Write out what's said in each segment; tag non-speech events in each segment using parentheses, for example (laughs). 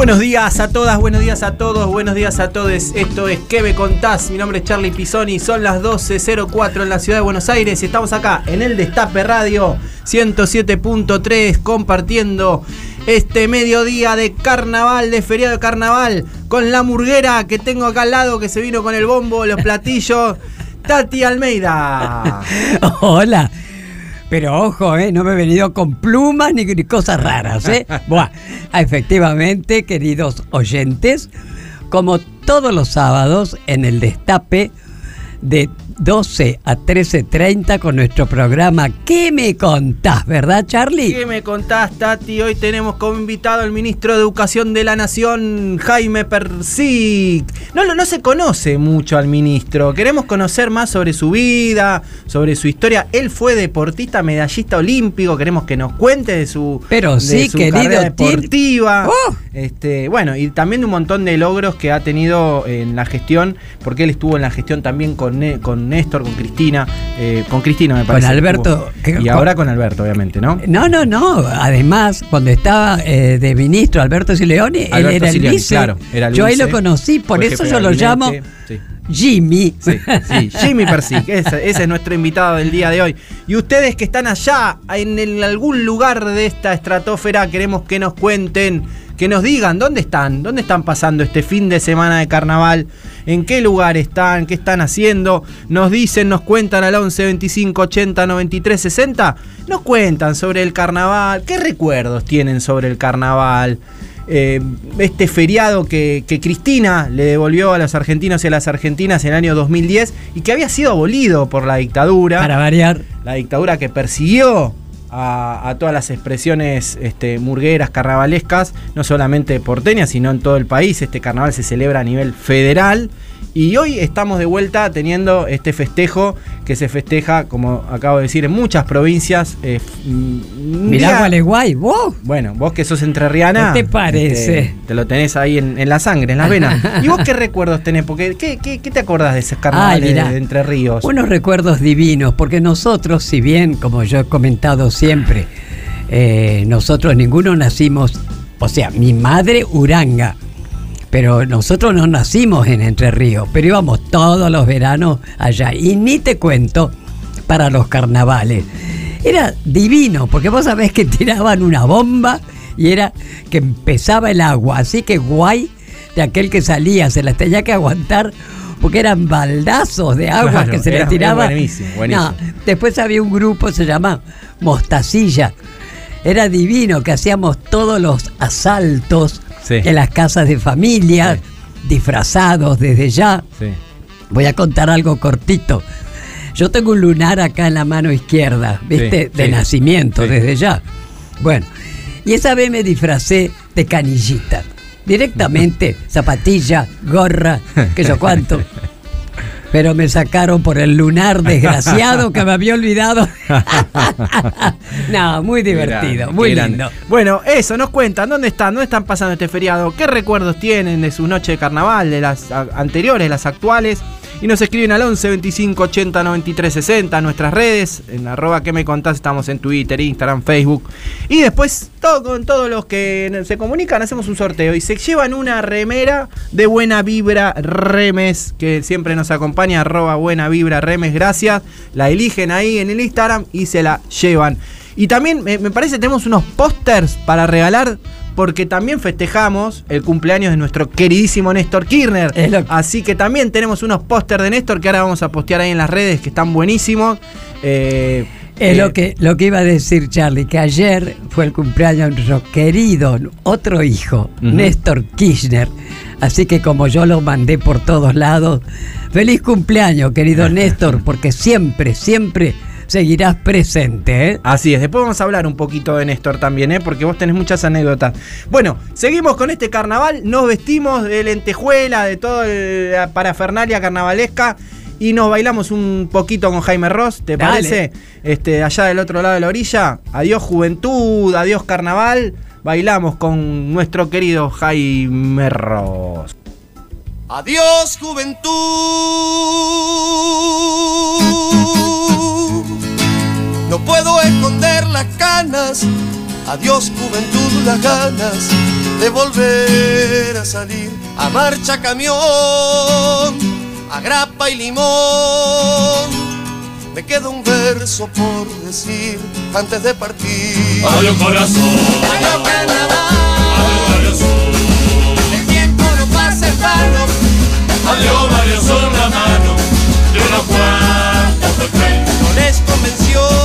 Buenos días a todas, buenos días a todos, buenos días a todos. Esto es ¿Qué me contás? Mi nombre es Charlie Pisoni, son las 12.04 en la ciudad de Buenos Aires y estamos acá en el Destape Radio 107.3 compartiendo este mediodía de carnaval, de feriado de carnaval, con la murguera que tengo acá al lado que se vino con el bombo, los platillos. (laughs) Tati Almeida. Hola. Pero ojo, ¿eh? no me he venido con plumas ni, ni cosas raras. ¿eh? (laughs) Buah, efectivamente, queridos oyentes, como todos los sábados en el destape de 12 a 13.30 con nuestro programa ¿Qué me contás? ¿Verdad, Charlie? ¿Qué me contás, Tati? Hoy tenemos como invitado al ministro de Educación de la Nación, Jaime Persic. No, no, no se conoce mucho al ministro. Queremos conocer más sobre su vida, sobre su historia. Él fue deportista, medallista olímpico. Queremos que nos cuente de su, Pero de sí, su querido carrera deportiva. ¡Oh! Este, bueno, y también de un montón de logros que ha tenido en la gestión, porque él estuvo en la gestión también con, Ne- con Néstor, con Cristina, eh, con Cristina me parece. Alberto, estuvo. que- Y ahora con Alberto, obviamente, ¿no? No, no, no. Además, cuando estaba eh, de ministro Alberto Sileone, él Alberto era el vice. claro, era el yo ahí lo conocí, por eso yo lo llamo sí. Jimmy. Sí, sí, Jimmy Persic, (laughs) ese, ese es nuestro invitado del día de hoy. Y ustedes que están allá, en el- algún lugar de esta estratosfera, queremos que nos cuenten, que nos digan dónde están, dónde están pasando este fin de semana de carnaval, en qué lugar están, qué están haciendo. Nos dicen, nos cuentan al 11 25 80 93 60. Nos cuentan sobre el carnaval, qué recuerdos tienen sobre el carnaval eh, este feriado que, que Cristina le devolvió a los argentinos y a las argentinas en el año 2010 y que había sido abolido por la dictadura. Para variar. La dictadura que persiguió a, todas las expresiones este, murgueras, carnavalescas, no solamente porteñas, sino en todo el país. Este carnaval se celebra a nivel federal. Y hoy estamos de vuelta teniendo este festejo que se festeja, como acabo de decir, en muchas provincias. eh, un Mirá Gualeguay, vos. bueno, vos que sos entrerriana. ¿Qué te parece? este, te lo tenés ahí en, en la sangre, en las venas. (laughs) ¿Y vos qué recuerdos tenés? Porque, ¿qué, qué, qué te acordás de esos carnavales de Entre Ríos? Unos recuerdos divinos, porque nosotros, si bien, como yo he comentado siempre, eh, nosotros ninguno nacimos, o sea, mi madre Uranga, pero nosotros no nacimos en Entre Ríos, pero íbamos todos los veranos allá. Y ni te cuento para los carnavales. Era divino, porque vos sabés que (laughs) tiraban una bomba y era que empezaba el agua, así que guay de aquel que salía, se las tenía que aguantar porque eran baldazos de agua Claro, que se le tiraba. buenísimo, buenísimo. No, después había un grupo, se llama Mostacilla. Era divino que hacíamos todos los asaltos Sí. en las casas de familia, Sí. disfrazados desde ya. Sí. Voy a contar algo cortito. Yo tengo un lunar acá en la mano izquierda, ¿viste? De nacimiento, desde ya. Bueno, y esa vez me disfracé de canillita. Directamente, (laughs) zapatilla, gorra, que yo cuánto. (laughs) Pero me sacaron por el lunar (laughs) desgraciado que me había olvidado. (laughs) no, muy divertido, muy grande. lindo. Bueno, eso, nos cuentan, ¿dónde están? ¿Dónde están pasando este feriado? ¿Qué recuerdos tienen de su noche de carnaval, de las anteriores, las actuales? Y nos escriben al 11 25 80 93 60, nuestras redes, en arroba que me contás, estamos en Twitter, Instagram, Facebook. Y después, todo, con todos los que se comunican, hacemos un sorteo y se llevan una remera de Buena Vibra Remes, que siempre nos acompaña, arroba Buena Vibra Remes, gracias. La eligen ahí en el Instagram y se la llevan. Y también me, me parece tenemos unos pósters para regalar porque también festejamos el cumpleaños de nuestro queridísimo Néstor Kirchner. Así que también tenemos unos pósters de Néstor que ahora vamos a postear ahí en las redes que están buenísimos. Eh, Es Eh, lo que, lo que iba a decir Charlie, que ayer fue el cumpleaños de nuestro querido otro hijo. Néstor Kirchner. Así que como yo lo mandé por todos lados, feliz cumpleaños, querido (laughs) Néstor, porque siempre, siempre seguirás presente. ¿eh? Así es, después vamos a hablar un poquito de Néstor también, ¿eh? porque vos tenés muchas anécdotas. Bueno, seguimos con este carnaval, nos vestimos de lentejuela, de toda la parafernalia carnavalesca y nos bailamos un poquito con Jaime Ross, ¿te Dale. parece? Este, allá del otro lado de la orilla. Adiós juventud, adiós carnaval. Bailamos con nuestro querido Jaime Ross. Adiós juventud. No puedo esconder las canas. Adiós juventud, las ganas de volver a salir a marcha camión, a grapa y limón. Me queda un verso por decir antes de partir. Adiós corazón, Adiós carnaval. Adiós Mario Sol, la mano de unos cuantos de fe. No les convenció.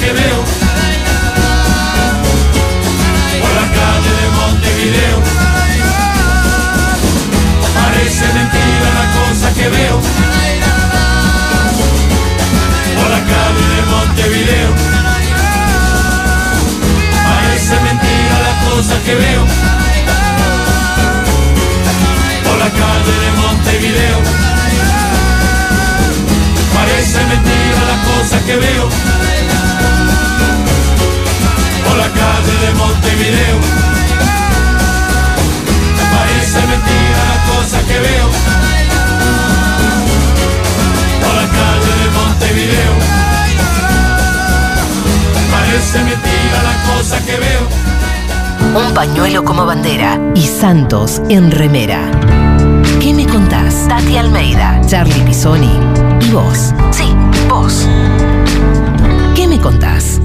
Que veo. Un pañuelo como bandera y Santos en remera. ¿Qué me contás? Tati Almeida, Charlie Pisoni y vos. Sí, vos. ¿Qué me contás?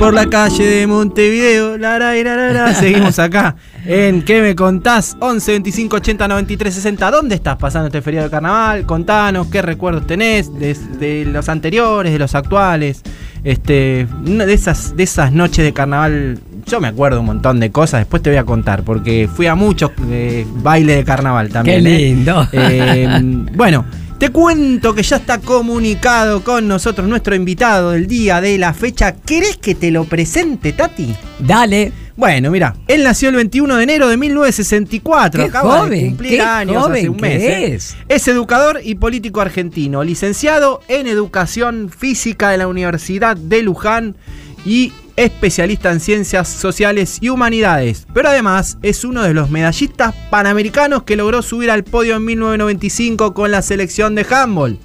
Por la calle de Montevideo, la, la, la, (laughs) seguimos acá en ¿Qué me contás? 11 25 80 93 60. ¿Dónde estás pasando este feriado de carnaval? Contanos qué recuerdos tenés de, de los anteriores, de los actuales. Este, de esas, de esas noches de carnaval, yo me acuerdo un montón de cosas, después te voy a contar, porque fui a muchos eh, bailes de carnaval también. Qué ¿eh? lindo. (laughs) Eh, bueno, te cuento que ya está comunicado con nosotros nuestro invitado del día de la fecha. ¿Querés que te lo presente, Tati? Dale. Bueno, mira, él nació el 21 de enero de 1964. Qué acaba de cumplir qué años hace joven un que mes. ¿eh? es. Es educador y político argentino, licenciado en Educación Física de la Universidad de Luján y especialista en Ciencias Sociales y Humanidades. Pero además es uno de los medallistas panamericanos que logró subir al podio en 1995 con la selección de handball.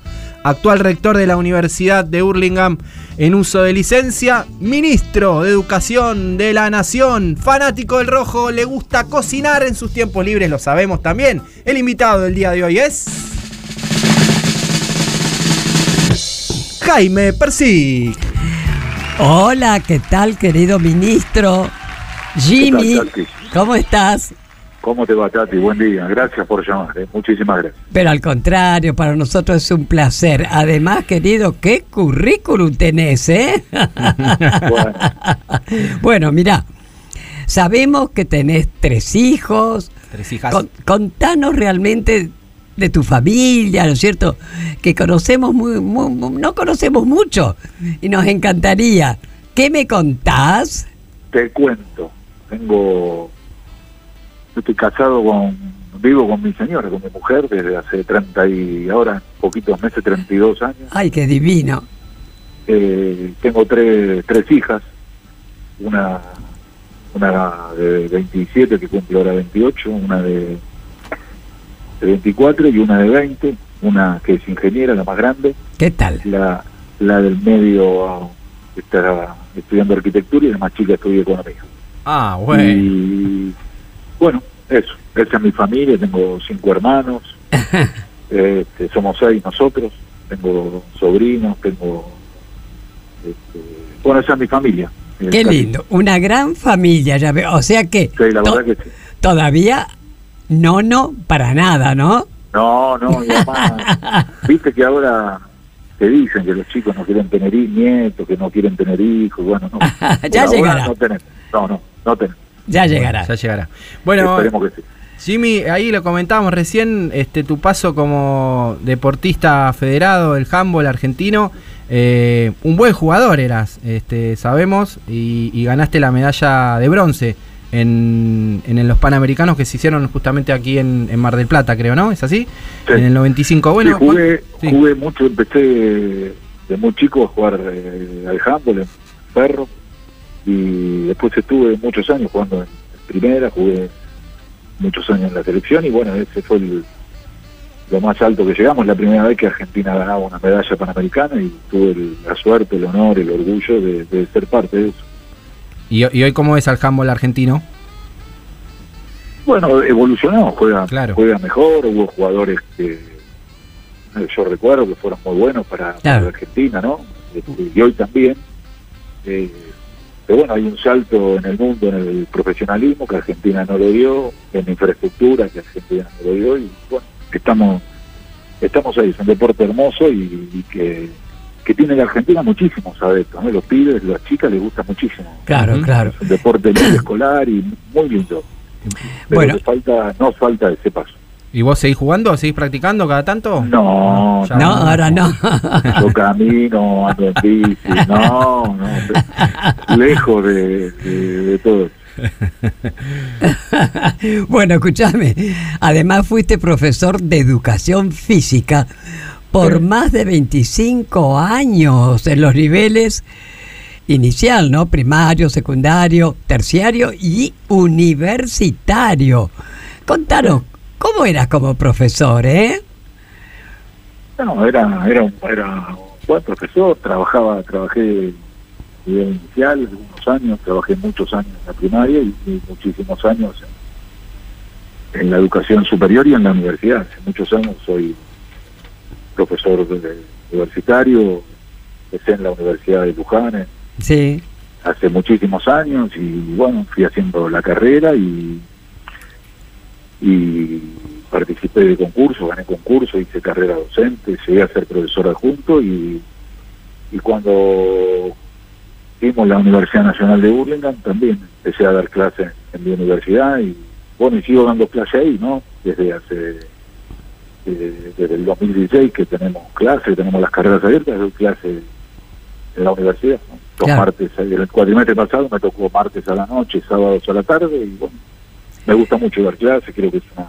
Actual rector de la Universidad de Hurlingham en uso de licencia, ministro de Educación de la Nación, fanático del rojo, le gusta cocinar en sus tiempos libres, lo sabemos también. El invitado del día de hoy es... Jaime Persic. Hola, ¿qué tal, querido ministro? Jimmy. ¿cómo estás? ¿Cómo te va, Tati? Buen día. Gracias por llamar. eh. Muchísimas gracias. Pero al contrario, para nosotros es un placer. Además, querido, ¿qué currículum tenés, eh? Bueno, (laughs) bueno, mira, sabemos que tenés tres hijos. Tres hijas. Con- contanos realmente de tu familia, ¿no es cierto? Que conocemos muy, muy- muy- no conocemos mucho y nos encantaría. ¿Qué me contás? te cuento. Tengo. Yo Estoy casado con. Vivo con mi señora, con mi mujer, desde hace 30 y. Ahora, poquitos meses, 32 años. Ay, qué divino. Eh, tengo tres, tres hijas. Una. Una de 27 que cumple ahora 28, una de, de 24 y una de 20. Una que es ingeniera, la más grande. ¿Qué tal? la, la del medio ah, está estudiando arquitectura y la más chica estudia economía. Ah, bueno. Y bueno, eso, esa es mi familia, tengo cinco hermanos, (laughs) este, somos seis nosotros, tengo sobrinos, tengo... este, bueno, esa es mi familia. Qué lindo. Una gran familia, ya veo. O sea que, Sí, la to- verdad que sí. todavía no, no, para nada, ¿no? No, no, y además, (laughs) viste que ahora te dicen que los chicos no quieren tener nietos, que no quieren tener hijos, bueno, no. (laughs) Ya llegará. No tenemos, no, no, no tenemos. Ya llegará. Ya llegará. Bueno, Esperemos que sí. Jimmy, ahí lo comentábamos recién, este, tu paso como deportista federado del handball argentino, eh, un buen jugador eras, este, sabemos, y, y ganaste la medalla de bronce en, en los Panamericanos que se hicieron justamente aquí en, en Mar del Plata, creo, ¿no? ¿Es así? Sí. En el 95. Bueno, Sí, jugué, sí. jugué mucho, empecé de muy chico a jugar eh, al handball en Ferro y después estuve muchos años jugando en primera, jugué muchos años en la selección y bueno, ese fue el- lo más alto que llegamos, la primera vez que Argentina ganaba una medalla panamericana y tuve el- la suerte, el honor, el orgullo de, de ser parte de eso. y, y hoy cómo es al handball argentino? Bueno, evolucionó, juega, Claro. juega mejor, hubo jugadores que eh, yo recuerdo que fueron muy buenos para, Claro. Argentina, ¿no? Este, y hoy también. Eh, pero bueno, hay un salto en el mundo, en el profesionalismo, que Argentina no lo dio, en infraestructura, que Argentina no lo dio, y bueno, estamos estamos ahí, es un deporte hermoso y, y que, que tiene la Argentina muchísimos adeptos, ¿no? Los pibes, las chicas les gusta muchísimo. Claro, claro. Es un deporte muy escolar y muy lindo. Pero Bueno. falta, no falta ese paso. ¿Y vos seguís jugando? ¿Seguís practicando cada tanto? No, Ya. No, ahora no. (laughs) Yo camino, ando en bici, no, no, lejos de, de, de todo. (laughs) bueno, escúchame. Además fuiste profesor de educación física por Sí. más de 25 años en los niveles inicial, ¿no? Primario, secundario, terciario y universitario. Contanos, ¿cómo eras como profesor, eh? No, era, era, un- era un buen profesor, trabajaba, trabajé a nivel inicial algunos años, trabajé muchos años en la primaria y, y muchísimos años en, en la educación superior y en la universidad. Hace muchos años soy profesor de- universitario, empecé en la Universidad de Luján Sí. hace muchísimos años y bueno, fui haciendo la carrera y, y participé de concursos, gané concursos, hice carrera docente, llegué a ser profesor adjunto y, y cuando fuimos la Universidad Nacional de Burlingame también empecé a dar clases en mi universidad y bueno, y sigo dando clases ahí, ¿no? Desde hace eh, desde el 2016 que tenemos clases, tenemos las carreras abiertas, doy clases en la universidad. ¿no? Los Claro. martes, el cuatrimestre pasado me tocó martes a la noche, sábados a la tarde y bueno, me gusta mucho dar clases, creo que es una,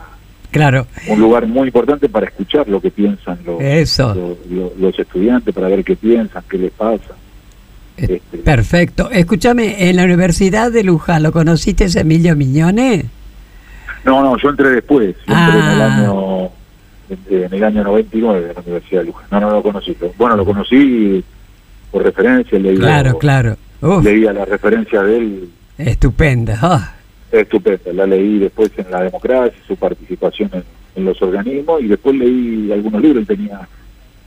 Claro, un lugar muy importante para escuchar lo que piensan los, Eso. los, estudiantes, para ver qué piensan, qué les pasa. Eh, Este, perfecto. Escúchame, en la Universidad de Luján, ¿lo conociste Emilio Miñone? No, no, yo entré después, yo entré en el Ah. año en, el año 99 en la Universidad de Luján. No, no lo conocí. Bueno, lo conocí por referencia, leí, Claro, claro. Uf, leía la referencia de él estupenda. Ah, estupenda. La leí después en la democracia, su participación en, en los organismos y después leí algunos libros. Tenía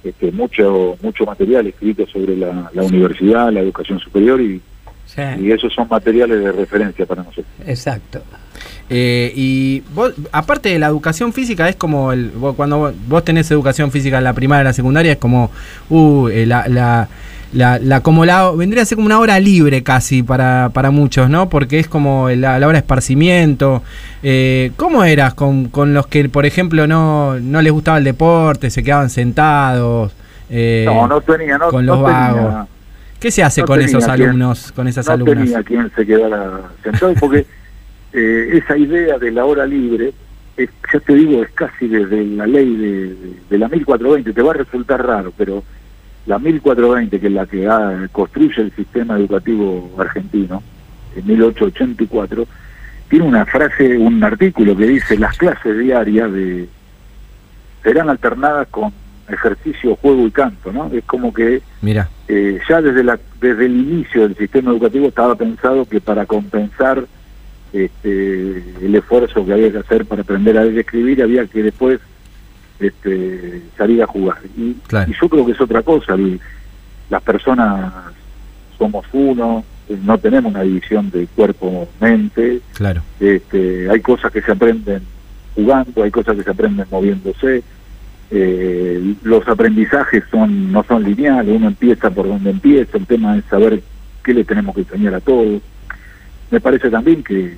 este, mucho mucho material escrito sobre la, la universidad, la educación superior y, sí, y esos son materiales de referencia para nosotros. exacto. Eh, y vos, aparte de la educación física, es como el, vos- cuando vos, vos tenés educación física en la primaria, en la secundaria, es como uh, eh, la, la, la, la- como la vendría a ser como una hora libre casi para, para muchos, ¿no? Porque es como la, la hora de esparcimiento. Eh, ¿Cómo eras con, con los que, por ejemplo, no, no les gustaba el deporte, se quedaban sentados? eh, no, no tenía, no, con no los tenía- vagos. ¿Qué se hace no con esos quien- alumnos, con esas no alumnas? tenía quien se quedara sentado porque (laughs) eh, esa idea de la hora libre, es, ya te digo, es casi desde la ley de, de- de la 1420, te va a resultar raro, pero la 1420, que es la que ah, construye el sistema educativo argentino, en 1884, tiene una frase, un artículo que dice las clases diarias de serán alternadas con ejercicio, juego y canto, ¿no? Es como que Mira, eh, ya desde la desde el inicio del sistema educativo estaba pensado que para compensar este, el esfuerzo que había que hacer para aprender a leer y escribir había que después este, salir a jugar y, Claro. y yo creo que es otra cosa las personas somos uno no tenemos una división de cuerpo mente claro. este, hay cosas que se aprenden jugando, hay cosas que se aprenden moviéndose. Eh, los aprendizajes son no son lineales, uno empieza por donde empieza, el tema es saber qué le tenemos que enseñar a todos. Me parece también que,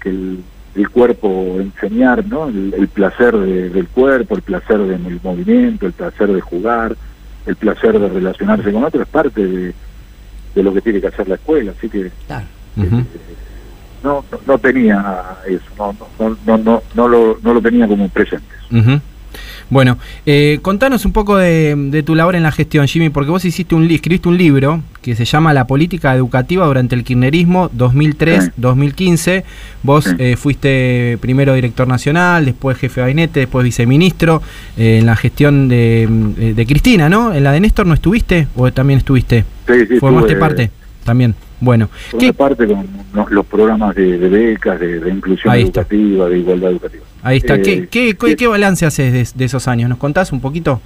que el, el cuerpo enseñar, ¿no? El, el placer de- del cuerpo, el placer del movimiento, el placer de jugar, el placer de relacionarse con otros es parte de, de lo que tiene que hacer la escuela, así que Claro. Ujú. no, no, no tenía eso, no, no, no, no, no, lo, no lo tenía como presentes. Ujú. Bueno, eh, contanos un poco de, de tu labor en la gestión, Jimmy, porque vos hiciste un li- escribiste un libro que se llama La política educativa durante el kirchnerismo 2003-2015. Vos eh, fuiste primero director nacional, después jefe de gabinete, después viceministro eh, en la gestión de, de Cristina, ¿no? ¿En la de Néstor no estuviste o también estuviste? Sí, sí, ¿Formaste estuve- parte? También. Bueno, Formé ¿qué, parte con los, los programas de, de becas, de, de inclusión Ahí está. educativa, de igualdad educativa. ahí está. Eh, ¿Qué, qué, qué, sí. qué balance haces de, de esos años? ¿Nos contás un poquito?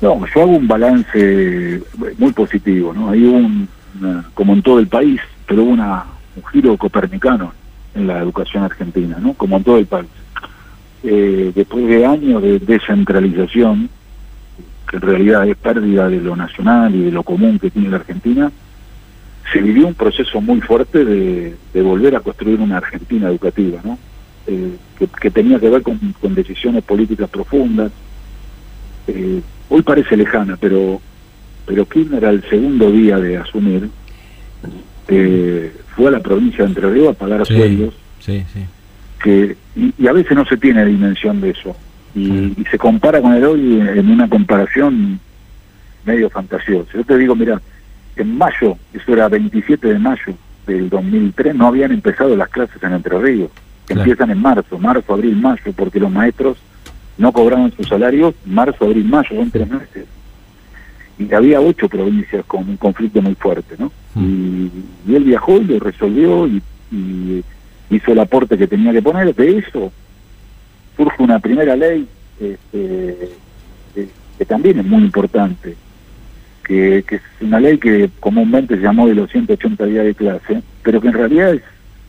No, yo hago un balance muy positivo, ¿no? Hay un, una- como en todo el país, pero hubo una, un giro copernicano en la educación argentina, ¿no? Como en todo el país. Eh, después de años de descentralización, que en realidad es pérdida de lo nacional y de lo común que tiene la Argentina, se vivió un proceso muy fuerte de, de volver a construir una Argentina educativa, ¿no? Eh, que, que tenía que ver con, con decisiones políticas profundas, eh, hoy parece lejana, pero pero Kirchner al segundo día de asumir eh, fue a la provincia de Entre Ríos a pagar Sí. sueldos Sí, sí. que y, y a veces no se tiene dimensión de eso y, y se compara con el hoy en una comparación medio fantasiosa. Yo te digo, mira, en mayo, eso era 27 de mayo del 2003, no habían empezado las clases en Entre Ríos, que Claro. empiezan en marzo, marzo, abril, mayo, porque los maestros no cobraban sus salarios marzo, abril, mayo, son tres meses. Y había ocho provincias con un conflicto muy fuerte, ¿no? Y, y él viajó y lo resolvió y, y hizo el aporte que tenía que poner. De eso surge una primera ley este, que también es muy importante, que, que es una ley que comúnmente se llamó de los 180 días de clase, pero que en realidad es,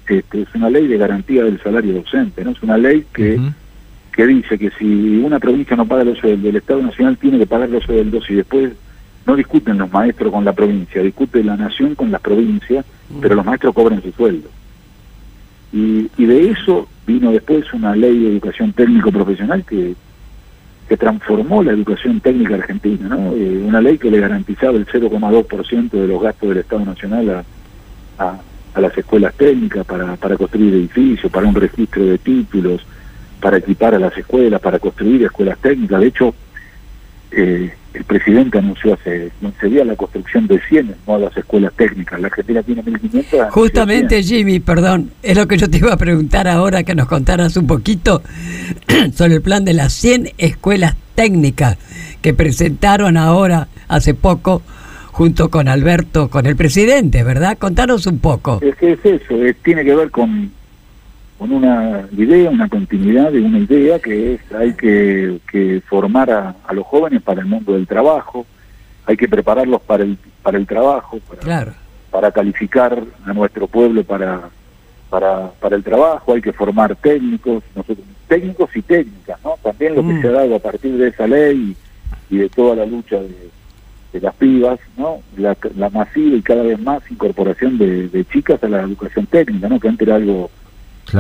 este, es una ley de garantía del salario docente, ¿no? Es una ley que que dice que si una provincia no paga los sueldos, el Estado Nacional tiene que pagar los sueldos y después no discuten los maestros con la provincia, discute la nación con las provincias, pero los maestros cobran su sueldo. Y, y de eso vino después una ley de educación técnico profesional que, que transformó la educación técnica argentina, ¿no? Eh, una ley que le garantizaba el 0,2% de los gastos del Estado Nacional a, a, a las escuelas técnicas para, para construir edificios, para un registro de títulos, para equipar a las escuelas, para construir escuelas técnicas. De hecho, eh, el presidente anunció hace 15 días la construcción de 100 nuevas escuelas técnicas. La Argentina tiene 1.500. anunció Justamente, 100. Jimmy, perdón, es lo que yo te iba a preguntar ahora, que nos contaras un poquito (clears throat) sobre el plan de las 100 escuelas técnicas que presentaron ahora, hace poco, junto con Alberto, con el presidente, ¿verdad? Contanos un poco. Es que es eso, es- tiene que ver con, con una idea, una continuidad de una idea que es hay que, que formar a, a los jóvenes para el mundo del trabajo, hay que prepararlos para el, para el trabajo, para, Claro. para calificar a nuestro pueblo para, para, para el trabajo, hay que formar técnicos, nosotros, técnicos y técnicas, ¿no? También lo Mm. que se ha dado a partir de esa ley y, y de toda la lucha de, de las pibas, ¿no? La, la masiva y cada vez más incorporación de, de chicas a la educación técnica, ¿no? Que antes era algo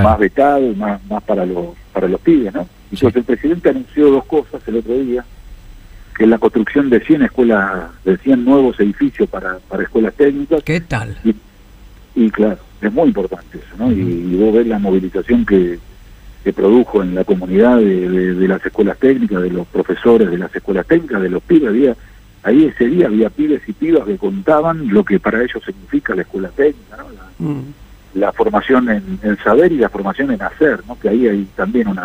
más vetado, y más, más para los para los pibes, ¿no? Y Sí. Entonces el presidente anunció dos cosas el otro día, que es la construcción de 100 escuelas, de 100 nuevos edificios para, para escuelas técnicas, ¿Qué tal? y, y claro, es muy importante eso, ¿no? Y, y vos ves la movilización que, que produjo en la comunidad de, de- de las escuelas técnicas, de los profesores de las escuelas técnicas, de los pibes, había, ahí ese día había pibes y pibas que contaban lo que para ellos significa la escuela técnica, ¿no? La. La formación en, en saber y la formación en hacer, ¿no? Que ahí hay también un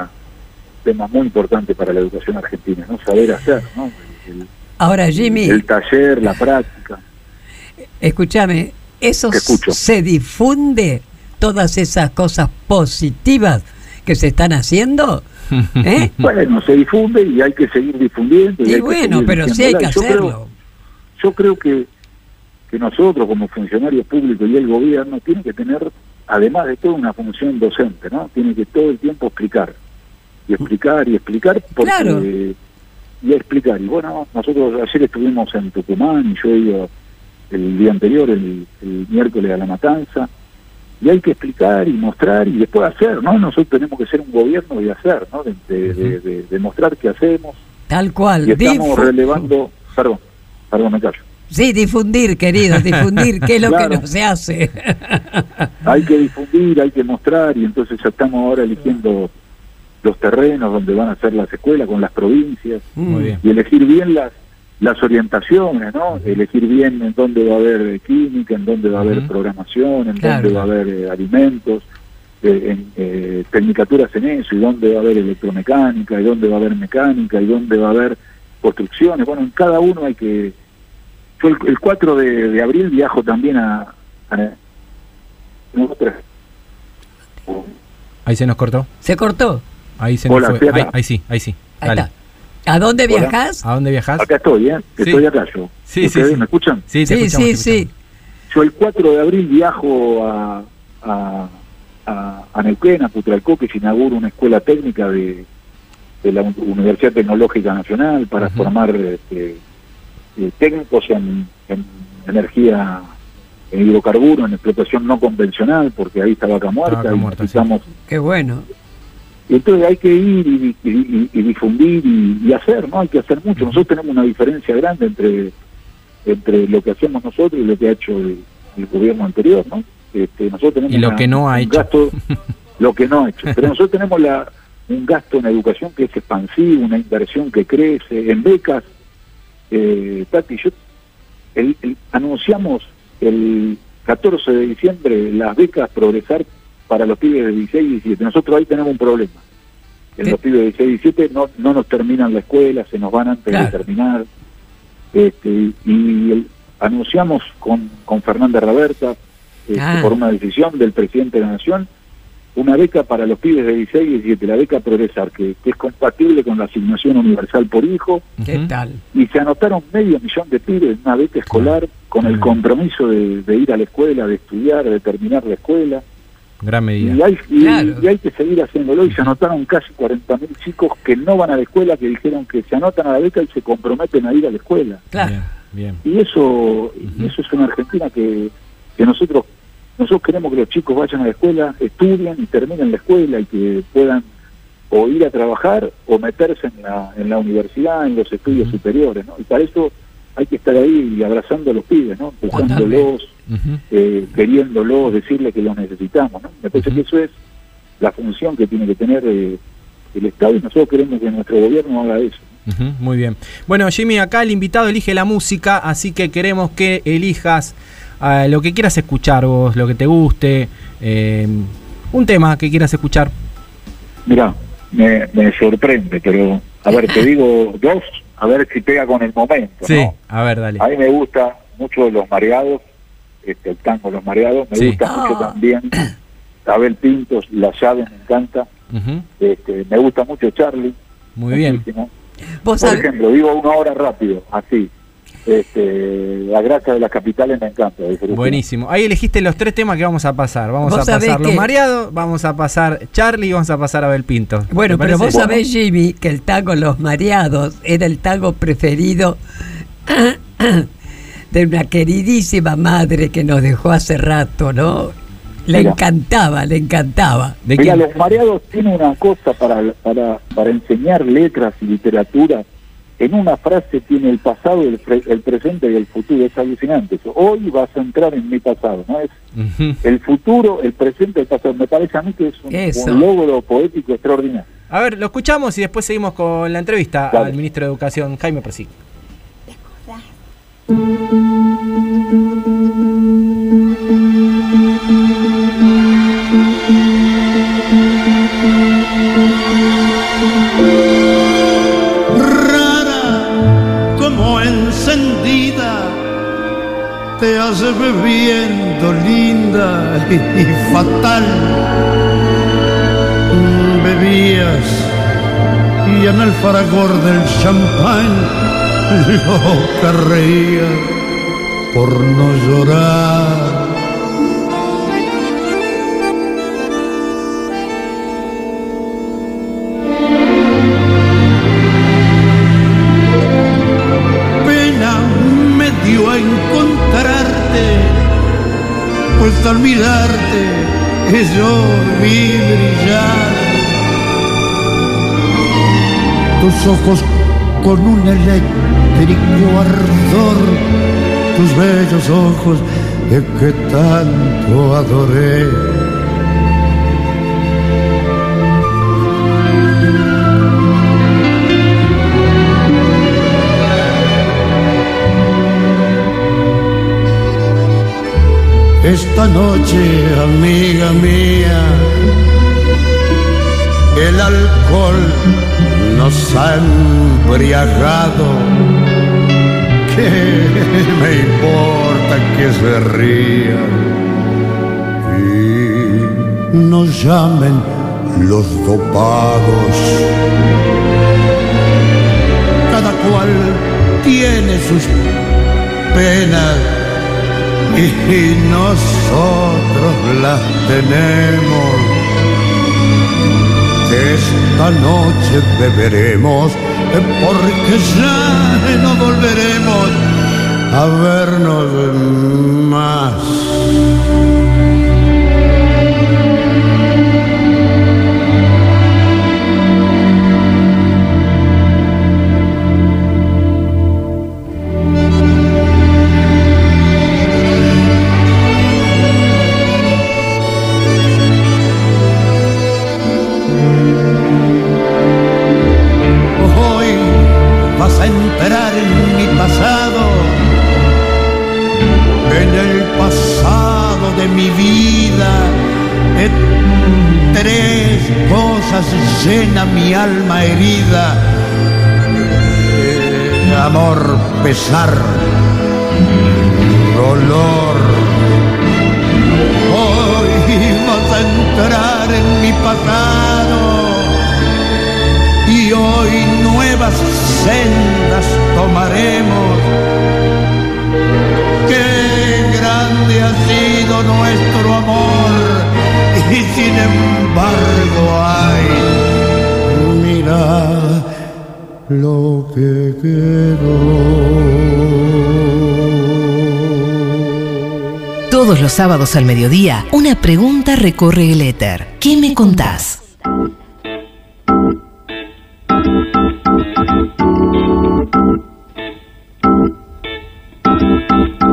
tema muy importante para la educación argentina, ¿no? Saber hacer, ¿no? El, Ahora, Jimmy, el taller, la práctica. escúchame, ¿eso se difunde todas esas cosas positivas que se están haciendo? (laughs) ¿Eh? Bueno, se difunde y hay que seguir difundiendo. Y bueno, pero sí hay que creo- hacerlo. yo creo que, que nosotros como funcionarios públicos y el gobierno tienen que tener, además de todo, una función docente, ¿no? Tiene que todo el tiempo explicar. Y explicar y explicar porque... Claro. Y explicar. Y bueno, nosotros ayer estuvimos en Tucumán y yo he ido el día anterior, el, el miércoles a La Matanza. Y hay que explicar y mostrar y después hacer, ¿no? Nosotros tenemos que ser un gobierno y hacer, ¿no? De, de, de- de- de mostrar qué hacemos. Tal cual. Y estamos relevando... Perdón, perdón, me callo. Sí, difundir, querido, difundir, que es lo que no se hace. (laughs) hay que difundir, hay que mostrar y entonces ya estamos ahora eligiendo los terrenos donde van a ser las escuelas con las provincias Muy bien. y elegir bien las las orientaciones, ¿no? Elegir bien en dónde va a haber química, en dónde va a haber programación, en Claro. dónde va a haber eh, alimentos, eh, en eh, tecnicaturas en eso, y dónde va a haber electromecánica, y dónde va a haber mecánica, y dónde va a haber construcciones. Bueno, en cada uno hay que... Yo el, el 4 de, de abril viajo también a... a- Ahí se nos cortó. ¿Se cortó? Ahí se Hola, nos fue. Ahí, ahí sí, ahí sí. Ahí Dale. está. ¿A dónde Hola. viajás? ¿A dónde viajas? Acá estoy, ¿eh? Sí. Estoy acá yo. Sí, sí, ¿Ustedes sí. me escuchan? Sí, te Sí, escuchamos, sí, te sí. Yo el 4 de abril viajo a, a, a, a Neuquén, a Putralcó, que se inaugura una escuela técnica de, de la Universidad Tecnológica Nacional para Ujú. formar este, eh, técnicos en, en energía, en hidrocarburos, en explotación no convencional, porque ahí está vaca muerta Vaca y muerta, sí. necesitamos Qué bueno. y entonces hay que ir y, y- y- y difundir y, y hacer, ¿no? Hay que hacer mucho. Nosotros tenemos una diferencia grande entre entre lo que hacemos nosotros y lo que ha hecho el, el gobierno anterior, ¿no? Este, nosotros tenemos Y lo una- que no ha un hecho. gasto, (laughs) lo que no ha hecho. Pero nosotros tenemos la, un gasto en educación que es expansivo, una inversión que crece, en becas. Eh, Tati, yo el- el- anunciamos el 14 de diciembre las becas Progresar para los pibes de 16 y 17. Nosotros ahí tenemos un problema. En los pibes de 16 y 17 no, no nos terminan la escuela, se nos van antes Claro. de terminar. Este, y el- anunciamos con, con Fernanda Raberta, este, Ah. por una decisión del presidente de la Nación, una beca para los pibes de 16 y 17, la beca Progresar, que, que es compatible con la asignación universal por hijo, ¿Qué tal? y se anotaron medio millón de pibes en una beca escolar con el compromiso de, de ir a la escuela, de estudiar, de terminar la escuela. Gran medida. Y hay, y- Claro. y hay que seguir haciéndolo. Y se anotaron casi 40.000 chicos que no van a la escuela, que dijeron que se anotan a la beca y se comprometen a ir a la escuela. Claro. Bien, bien. Y eso, y eso es una Argentina que, que nosotros nosotros queremos que los chicos vayan a la escuela, estudien y terminen la escuela y que puedan o ir a trabajar o meterse en la, en la universidad, en los estudios superiores, ¿no? Y para eso hay que estar ahí y abrazando a los pibes, ¿no? Empujándolos, Ujú. eh, queriéndolos, decirles que los necesitamos, ¿no? Me parece que eso es la función que tiene que tener eh, el Estado y nosotros queremos que nuestro gobierno haga eso. Muy bien. Bueno, Jimmy, acá el invitado elige la música, así que queremos que elijas eh, lo que quieras escuchar vos, lo que te guste, eh, un tema que quieras escuchar. Mirá, me, me sorprende, pero a ver, te digo dos, a ver si pega con el momento. Sí, ¿no? a ver, dale. A mí me gusta mucho Los Mareados, este, el tango Los Mareados, me Sí. gusta mucho Ah. también Abel Pintos, La Llave me encanta, Ujú, este, me gusta mucho Charlie. Muy bien. Vos Por sabés- ejemplo, digo una hora rápido, así. Este, la gracia de las capitales me encanta. Buenísimo. Ahí elegiste los tres temas que vamos a pasar. Vamos a pasar Los que- Mareados, vamos a pasar Charlie y vamos a pasar Abel Pinto. Bueno, ¿Te pero vos sabés, Jimmy, que el tango Los Mareados era el tango preferido (coughs) de una queridísima madre que nos dejó hace rato, ¿no? Le Mira. encantaba, le encantaba. ¿De Mira, quién? los mareados tienen una cosa para, para, para enseñar letras y literatura. En una frase tiene el pasado, el, pre- el presente y el futuro. Es alucinante. eso. Hoy vas a entrar en mi pasado, ¿no? Es el futuro, el presente, el pasado. Me parece a mí que es un, logro poético extraordinario. A ver, lo escuchamos y después seguimos con la entrevista Dale. al ministro de Educación, Jaime Persic. rara te hace bebiendo linda y, fatal. Bebías y en el fragor del champán loca reías por no llorar. Yo vi brillar tus ojos con un eléctrico ardor, tus bellos ojos eh, que tanto adoré. Esta noche, amiga mía, el alcohol nos ha embriagado. ¿Qué me importa que se rían y nos llamen los dopados? Cada cual tiene sus penas y nosotros las tenemos. Esta noche beberemos porque ya no volveremos a vernos más. En el pasado de mi vida. Eh, Tres cosas llenan mi alma herida. Eh, amor, pesar, dolor. Hoy vas a entrar en mi pasado hoy nuevas sendas tomaremos. Qué grande ha sido nuestro amor y sin embargo hay, mira lo que quedó. Todos los sábados al mediodía, una pregunta recorre el éter. ¿Qué me contás?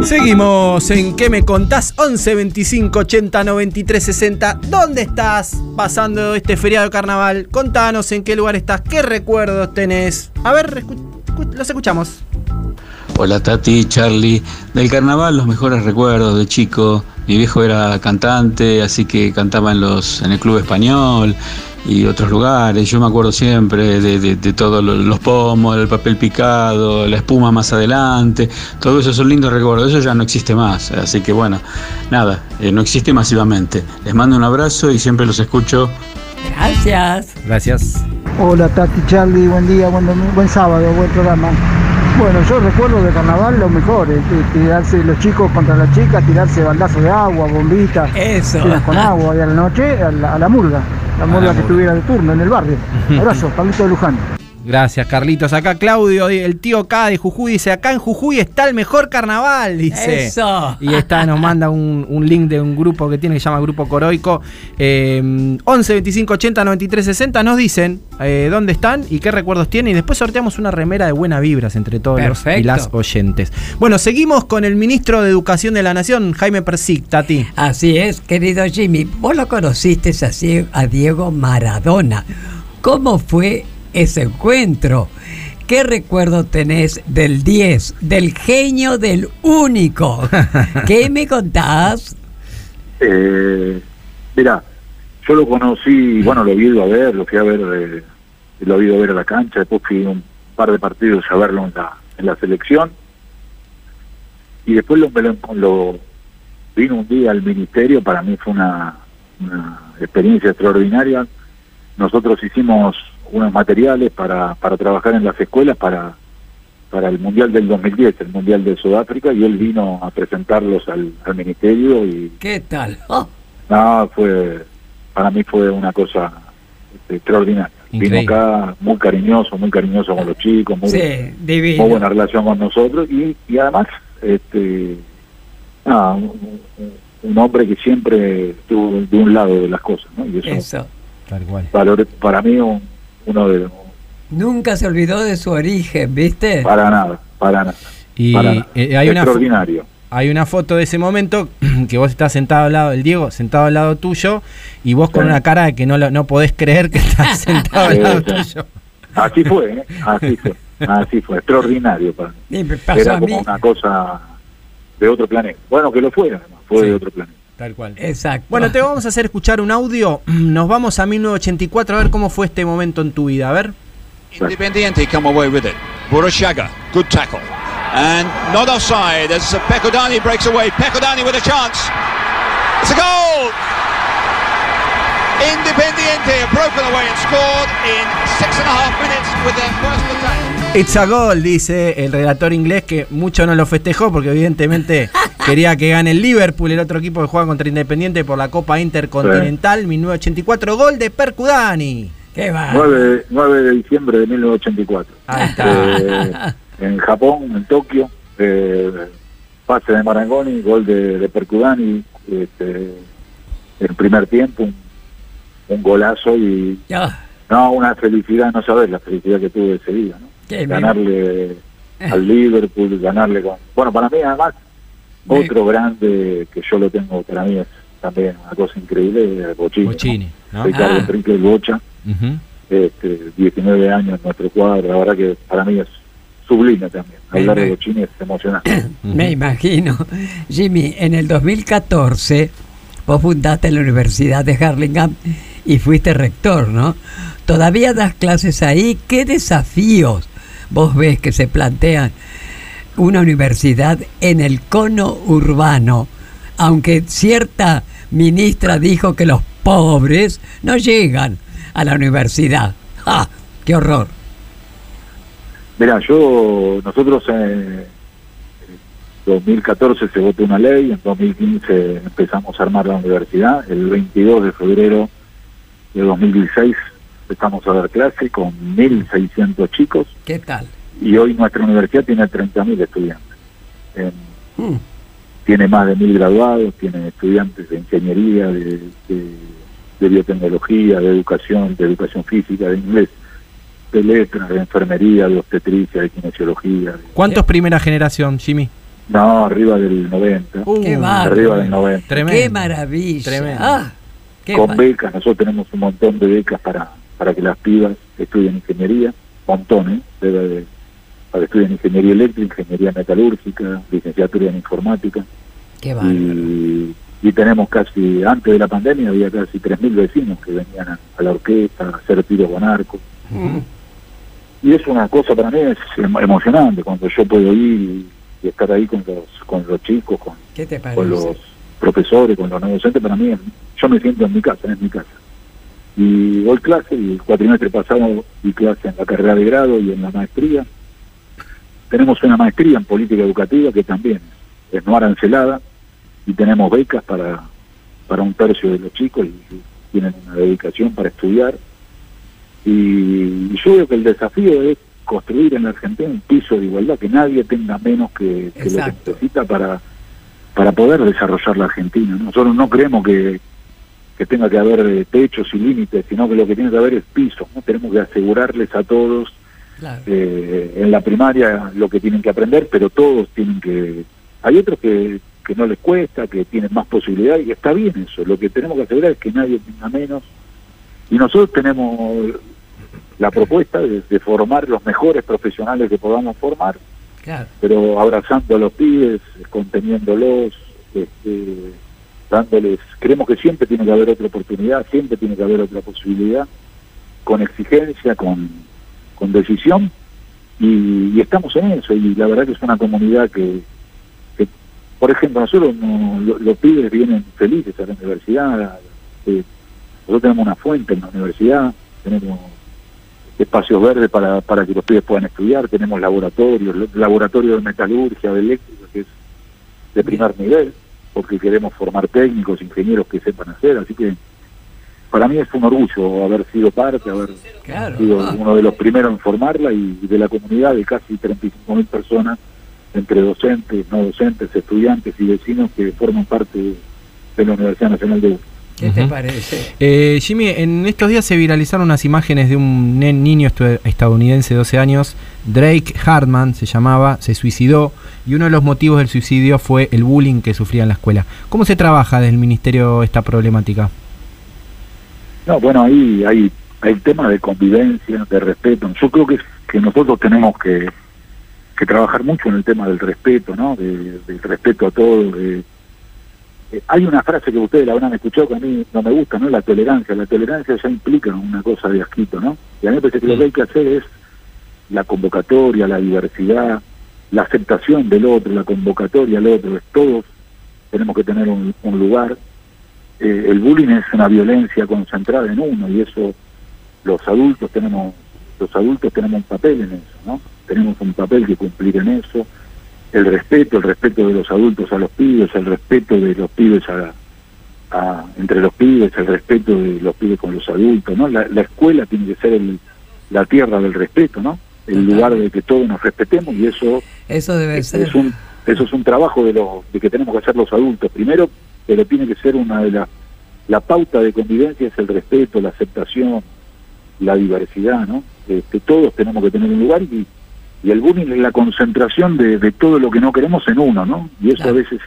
Seguimos en ¿Qué me contás? 11 25 80 93 60. ¿Dónde estás pasando este feriado de carnaval? Contanos en qué lugar estás, qué recuerdos tenés. A ver, los escuchamos. Hola Tati, Charlie. Del carnaval los mejores recuerdos de chico. Mi viejo era cantante, así que cantaba en, los, en el Club Español y otros lugares. Yo me acuerdo siempre de, de- de todos lo- los pomos, el papel picado, la espuma más adelante. Todo eso son lindos recuerdos. Eso ya no existe más. Así que bueno, nada, eh, no existe masivamente. Les mando un abrazo y siempre los escucho. Gracias. Gracias. Hola Tati, Charlie, buen día, buen, domingo, buen sábado, buen programa. Bueno, yo recuerdo de carnaval lo mejor, eh, tirarse los chicos contra las chicas, tirarse baldazos de agua, bombitas, Eso. tiras con agua y a la noche a la, a la murga, la murga que estuviera de turno en el barrio. (laughs) Abrazo, Pablito de Luján. Gracias, Carlitos. Acá Claudio, el tío K de Jujuy, dice: Acá en Jujuy está el mejor carnaval, dice. Eso. Y está, nos manda un, un link de un grupo que tiene que se llama Grupo Coroico. Eh, 11 25 80 93 60. Nos dicen eh, dónde están y qué recuerdos tienen. Y después sorteamos una remera de buenas vibras entre todos los y las oyentes. Bueno, seguimos con el ministro de Educación de la Nación, Jaime Persic, Tati. Así es, querido Jimmy. Vos lo conociste así a Diego Maradona. ¿Cómo fue ese encuentro? ¿Qué recuerdo tenés del 10, del genio del único? (laughs) ¿Qué me contás? Eh, mira, yo lo conocí, bueno, lo he ido a ver, lo fui a ver, eh, lo he ido a ver a la cancha, después fui un par de partidos a verlo en la, en la selección. Y después lo, lo, lo- vino un día al ministerio, para mí fue una, una experiencia extraordinaria. Nosotros hicimos unos materiales para, para trabajar en las escuelas para, para el Mundial del 2010, el Mundial de Sudáfrica, y él vino a presentarlos al, al ministerio y ¿Qué tal? (laughs) Oh, no, fue, para mí fue una cosa este, extraordinaria. Increíble. Vino acá muy cariñoso, muy cariñoso con los chicos, muy, sí, muy buena relación con nosotros y, y además, este, nada, un, hombre que siempre estuvo de un lado de las cosas, ¿no? Y eso, Eso. Tal cual. valore- para mí un- uno de los, Nunca se olvidó de su origen, ¿viste? para nada, para nada. Y para nada. eh, hay una extraordinario. Hay una foto de ese momento (clears throat) que vos estás sentado al lado del Diego, sentado al lado tuyo, y vos con Sí. una cara de que no, lo- no podés creer que estás (laughs) sentado al lado sí. tuyo. Así fue, ¿eh? así fue, (laughs) así fue, extraordinario para mí. Y me pasó era a como mí. una cosa de otro planeta. Bueno, que lo fuera, además, fue Sí. de otro planeta. Tal cual. Exacto. Bueno, te vamos a hacer escuchar un audio. (clears throat) Nos vamos a 1984 a ver cómo fue este momento en tu vida. A ver. Independiente come away with it. Burashaga, good tackle. And not offside as Pecodani breaks away. Pecodani with a chance. It's a goal! Independiente have broken away and scored in six and a half minutes with their first attack. It's a goal, dice el relator inglés, que mucho no lo festejó porque evidentemente (laughs) quería que gane el Liverpool, el otro equipo que juega contra Independiente por la Copa Intercontinental, 1984, gol de Percudani. ¿Qué va? 9, 9 de diciembre de 1984. Ahí está. Eh, en Japón, en Tokio, eh, pase de Marangoni, gol de, de Percudani, este, en primer tiempo, un, un golazo y Ya, no, una felicidad, no sabes la felicidad que tuve ese día, ¿no? qué ganarle (laughs) al Liverpool, ganarle con... Bueno, para mí además, Otro grande que yo lo tengo, para mí es también una cosa increíble, es Bochini. Bochini, ¿no? Ricardo Ah. Enrique Bocha, este, 19 años en nuestro cuadro, la verdad que para mí es sublime también. Hablar de. Bochini es emocionante. (coughs) Me imagino. Jimmy, en el 2014 vos fundaste la Universidad de Harlingham y fuiste rector, ¿no? ¿Todavía das clases ahí? ¿Qué desafíos vos ves que se plantean una universidad en el cono urbano? Aunque cierta ministra dijo que los pobres no llegan a la universidad. ¡Ah! ¡Qué horror! Mira, yo, nosotros en 2014 se votó una ley, en 2015 empezamos a armar la universidad, el 22 de febrero de 2016 empezamos a dar clase con 1.600 chicos ¿Qué tal? Y hoy nuestra universidad tiene 30.000 estudiantes. En- Mm, tiene más de 1.000 graduados, tiene estudiantes de ingeniería, de, de- de biotecnología, de educación, de educación física, de inglés, de letras, de enfermería, de obstetricia, de kinesiología, de ¿Cuántos primera generación, Jimmy? No, arriba del 90. Uh, Qué arriba del 90. Tremendo. Qué maravilla. Tremendo. Ah, qué con becas, nosotros tenemos un montón de becas para, para que las pibas estudien ingeniería, montones, de, de- para que estudien ingeniería eléctrica, ingeniería metalúrgica, licenciatura en informática. qué. Y, y tenemos casi, antes de la pandemia, había casi 3.000 vecinos que venían a, a la orquesta a hacer tiro con arco. Y es una cosa para mí es emo- emocionante cuando yo puedo ir y, estar ahí con los, con los chicos, con, los profesores, con los no docentes, para mí, es- yo me siento en mi casa, es mi casa. Y doy clase, y el cuatrimestre pasado di clase en la carrera de grado y en la maestría. Tenemos una maestría en política educativa que también es no arancelada y tenemos becas para, para un tercio de los chicos y, y tienen una dedicación para estudiar. Y, y yo veo que el desafío es construir en la Argentina un piso de igualdad, que nadie tenga menos que, que lo que necesita para, para poder desarrollar la Argentina. ¿no? Nosotros no creemos que, que tenga que haber eh, techos y límites, sino que lo que tiene que haber es piso. ¿no? Tenemos que asegurarles a todos Claro. eh, en la primaria lo que tienen que aprender, pero todos tienen que... Hay otros que, que no les cuesta, que tienen más posibilidades, y está bien eso. Lo que tenemos que asegurar es que nadie tenga menos. Y nosotros tenemos la propuesta de, de formar los mejores profesionales que podamos formar, Claro. pero abrazando a los pibes, conteniéndolos, este, dándoles, creemos que siempre tiene que haber otra oportunidad, siempre tiene que haber otra posibilidad, con exigencia, con, con decisión, y, y estamos en eso, y la verdad que es una comunidad que, que, por ejemplo, nosotros no- lo- los pibes vienen felices a la universidad, eh, nosotros tenemos una fuente en la universidad, tenemos espacios verdes para, para que los pibes puedan estudiar, tenemos laboratorios, lo- laboratorio de metalurgia, de eléctrica, que es de primer nivel, porque queremos formar técnicos, ingenieros que sepan hacer, así que para mí es un orgullo haber sido parte, haber Claro. sido Ah, uno de los primeros en formarla y de la comunidad de casi 35 mil personas, entre docentes, no docentes, estudiantes y vecinos que forman parte de la Universidad Nacional de Uruguay. ¿Qué te parece? Eh, Jimmy, en estos días se viralizaron unas imágenes de un nen- niño estadounidense de 12 años, Drake Hartman se llamaba, se suicidó y uno de los motivos del suicidio fue el bullying que sufría en la escuela. ¿Cómo se trabaja desde el ministerio esta problemática? No, bueno, ahí hay, hay temas de convivencia, de respeto. Yo creo que, que nosotros tenemos que, que trabajar mucho en el tema del respeto, ¿no? De- del respeto a todos. eh, hay una frase que ustedes la habrán escuchado que a mí no me gusta, ¿no? La tolerancia. La tolerancia ya implica una cosa de asquito, ¿no? Y a mí me parece que lo que hay que hacer es la convocatoria, la diversidad, la aceptación del otro, la convocatoria al otro. Todos tenemos que tener un, un lugar eh, el bullying es una violencia concentrada en uno y eso los adultos tenemos los adultos tenemos un papel en eso no tenemos un papel que cumplir en eso. El respeto el respeto de los adultos a los pibes el respeto de los pibes a, a- entre los pibes el respeto de los pibes con los adultos no la, la escuela tiene que ser el- la tierra del respeto no el lugar de que todos nos respetemos y eso Eso debe es, ser. es un eso es un trabajo de lo de que tenemos que hacer los adultos. Primero pero tiene que ser una de las la pauta de convivencia es el respeto la aceptación la diversidad no este, todos tenemos que tener un lugar y, y el bullying es la concentración de, de todo lo que no queremos en uno no y eso Claro. a veces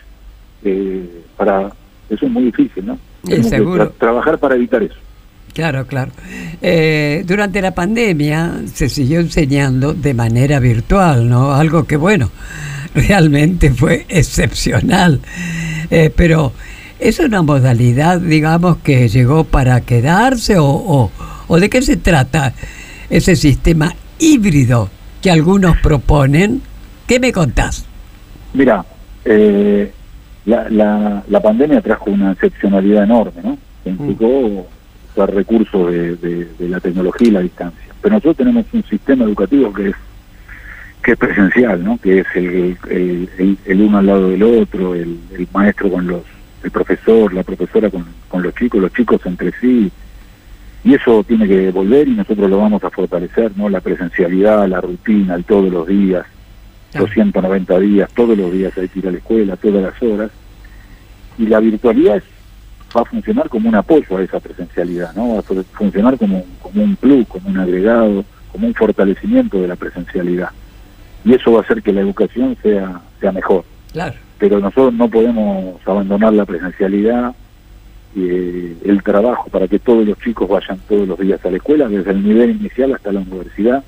eh, para eso es muy difícil no tenemos que seguro. tra- trabajar para evitar eso Claro, claro. Eh, durante la pandemia se siguió enseñando de manera virtual, ¿no? Algo que, bueno, (laughs) realmente fue excepcional. Eh, pero es una modalidad, digamos, que llegó para quedarse o, o, o de qué se trata ese sistema híbrido que algunos proponen. ¿Qué me contás? Mira, eh, la, la, la pandemia trajo una excepcionalidad enorme, ¿no? Implicó usar recursos de- de la tecnología y la distancia. Pero nosotros tenemos un sistema educativo que es que es presencial, ¿no? Que es el, el, el- el uno al lado del otro, el, el maestro con los, el profesor, la profesora con, con los chicos, los chicos entre sí. Y eso tiene que volver y nosotros lo vamos a fortalecer, ¿no? La presencialidad, la rutina, el todos los días, Claro. 290 días, todos los días hay que ir a la escuela, todas las horas. Y la virtualidad es- va a funcionar como un apoyo a esa presencialidad, ¿no? Va a fu- funcionar como, como un plus, como un agregado, como un fortalecimiento de la presencialidad. Y eso va a hacer que la educación sea, sea mejor. Claro. pero nosotros no podemos abandonar la presencialidad y eh, el trabajo para que todos los chicos vayan todos los días a la escuela, desde el nivel inicial hasta la universidad.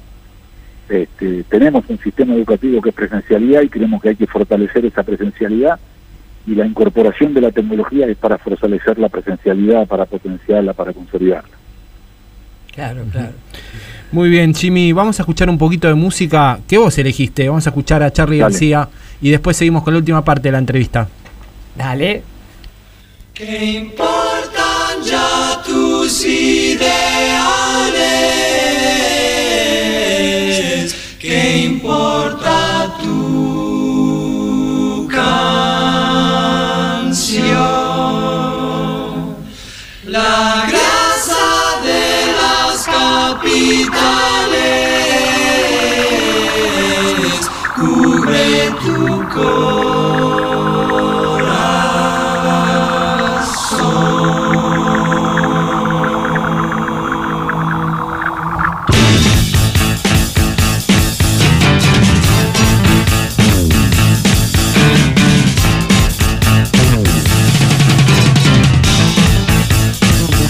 Este, tenemos un sistema educativo que es presencialidad y creemos que hay que fortalecer esa presencialidad y la incorporación de la tecnología es para fortalecer la presencialidad, para potenciarla, para consolidarla. Claro, claro. Muy bien, Jimmy, vamos a escuchar un poquito de música que vos elegiste. Vamos a escuchar a Charlie Dale. García y después seguimos con la última parte de la entrevista. Dale. ¿Qué importan ya tus ideales? ¿Qué importa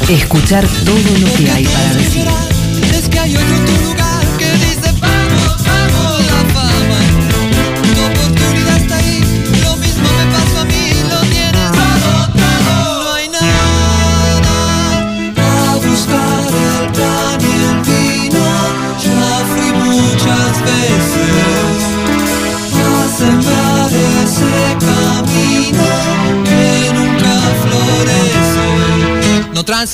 Escuchar todo lo que hay para decir. Más.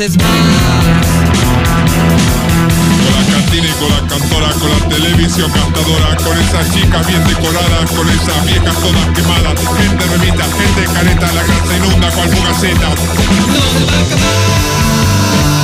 Con la cantina y con la cantora, con la televisión cantadora, con esas chicas bien decoradas, con esas viejas todas quemadas, gente remita, gente careta, la grasa inunda cual fugaceta. No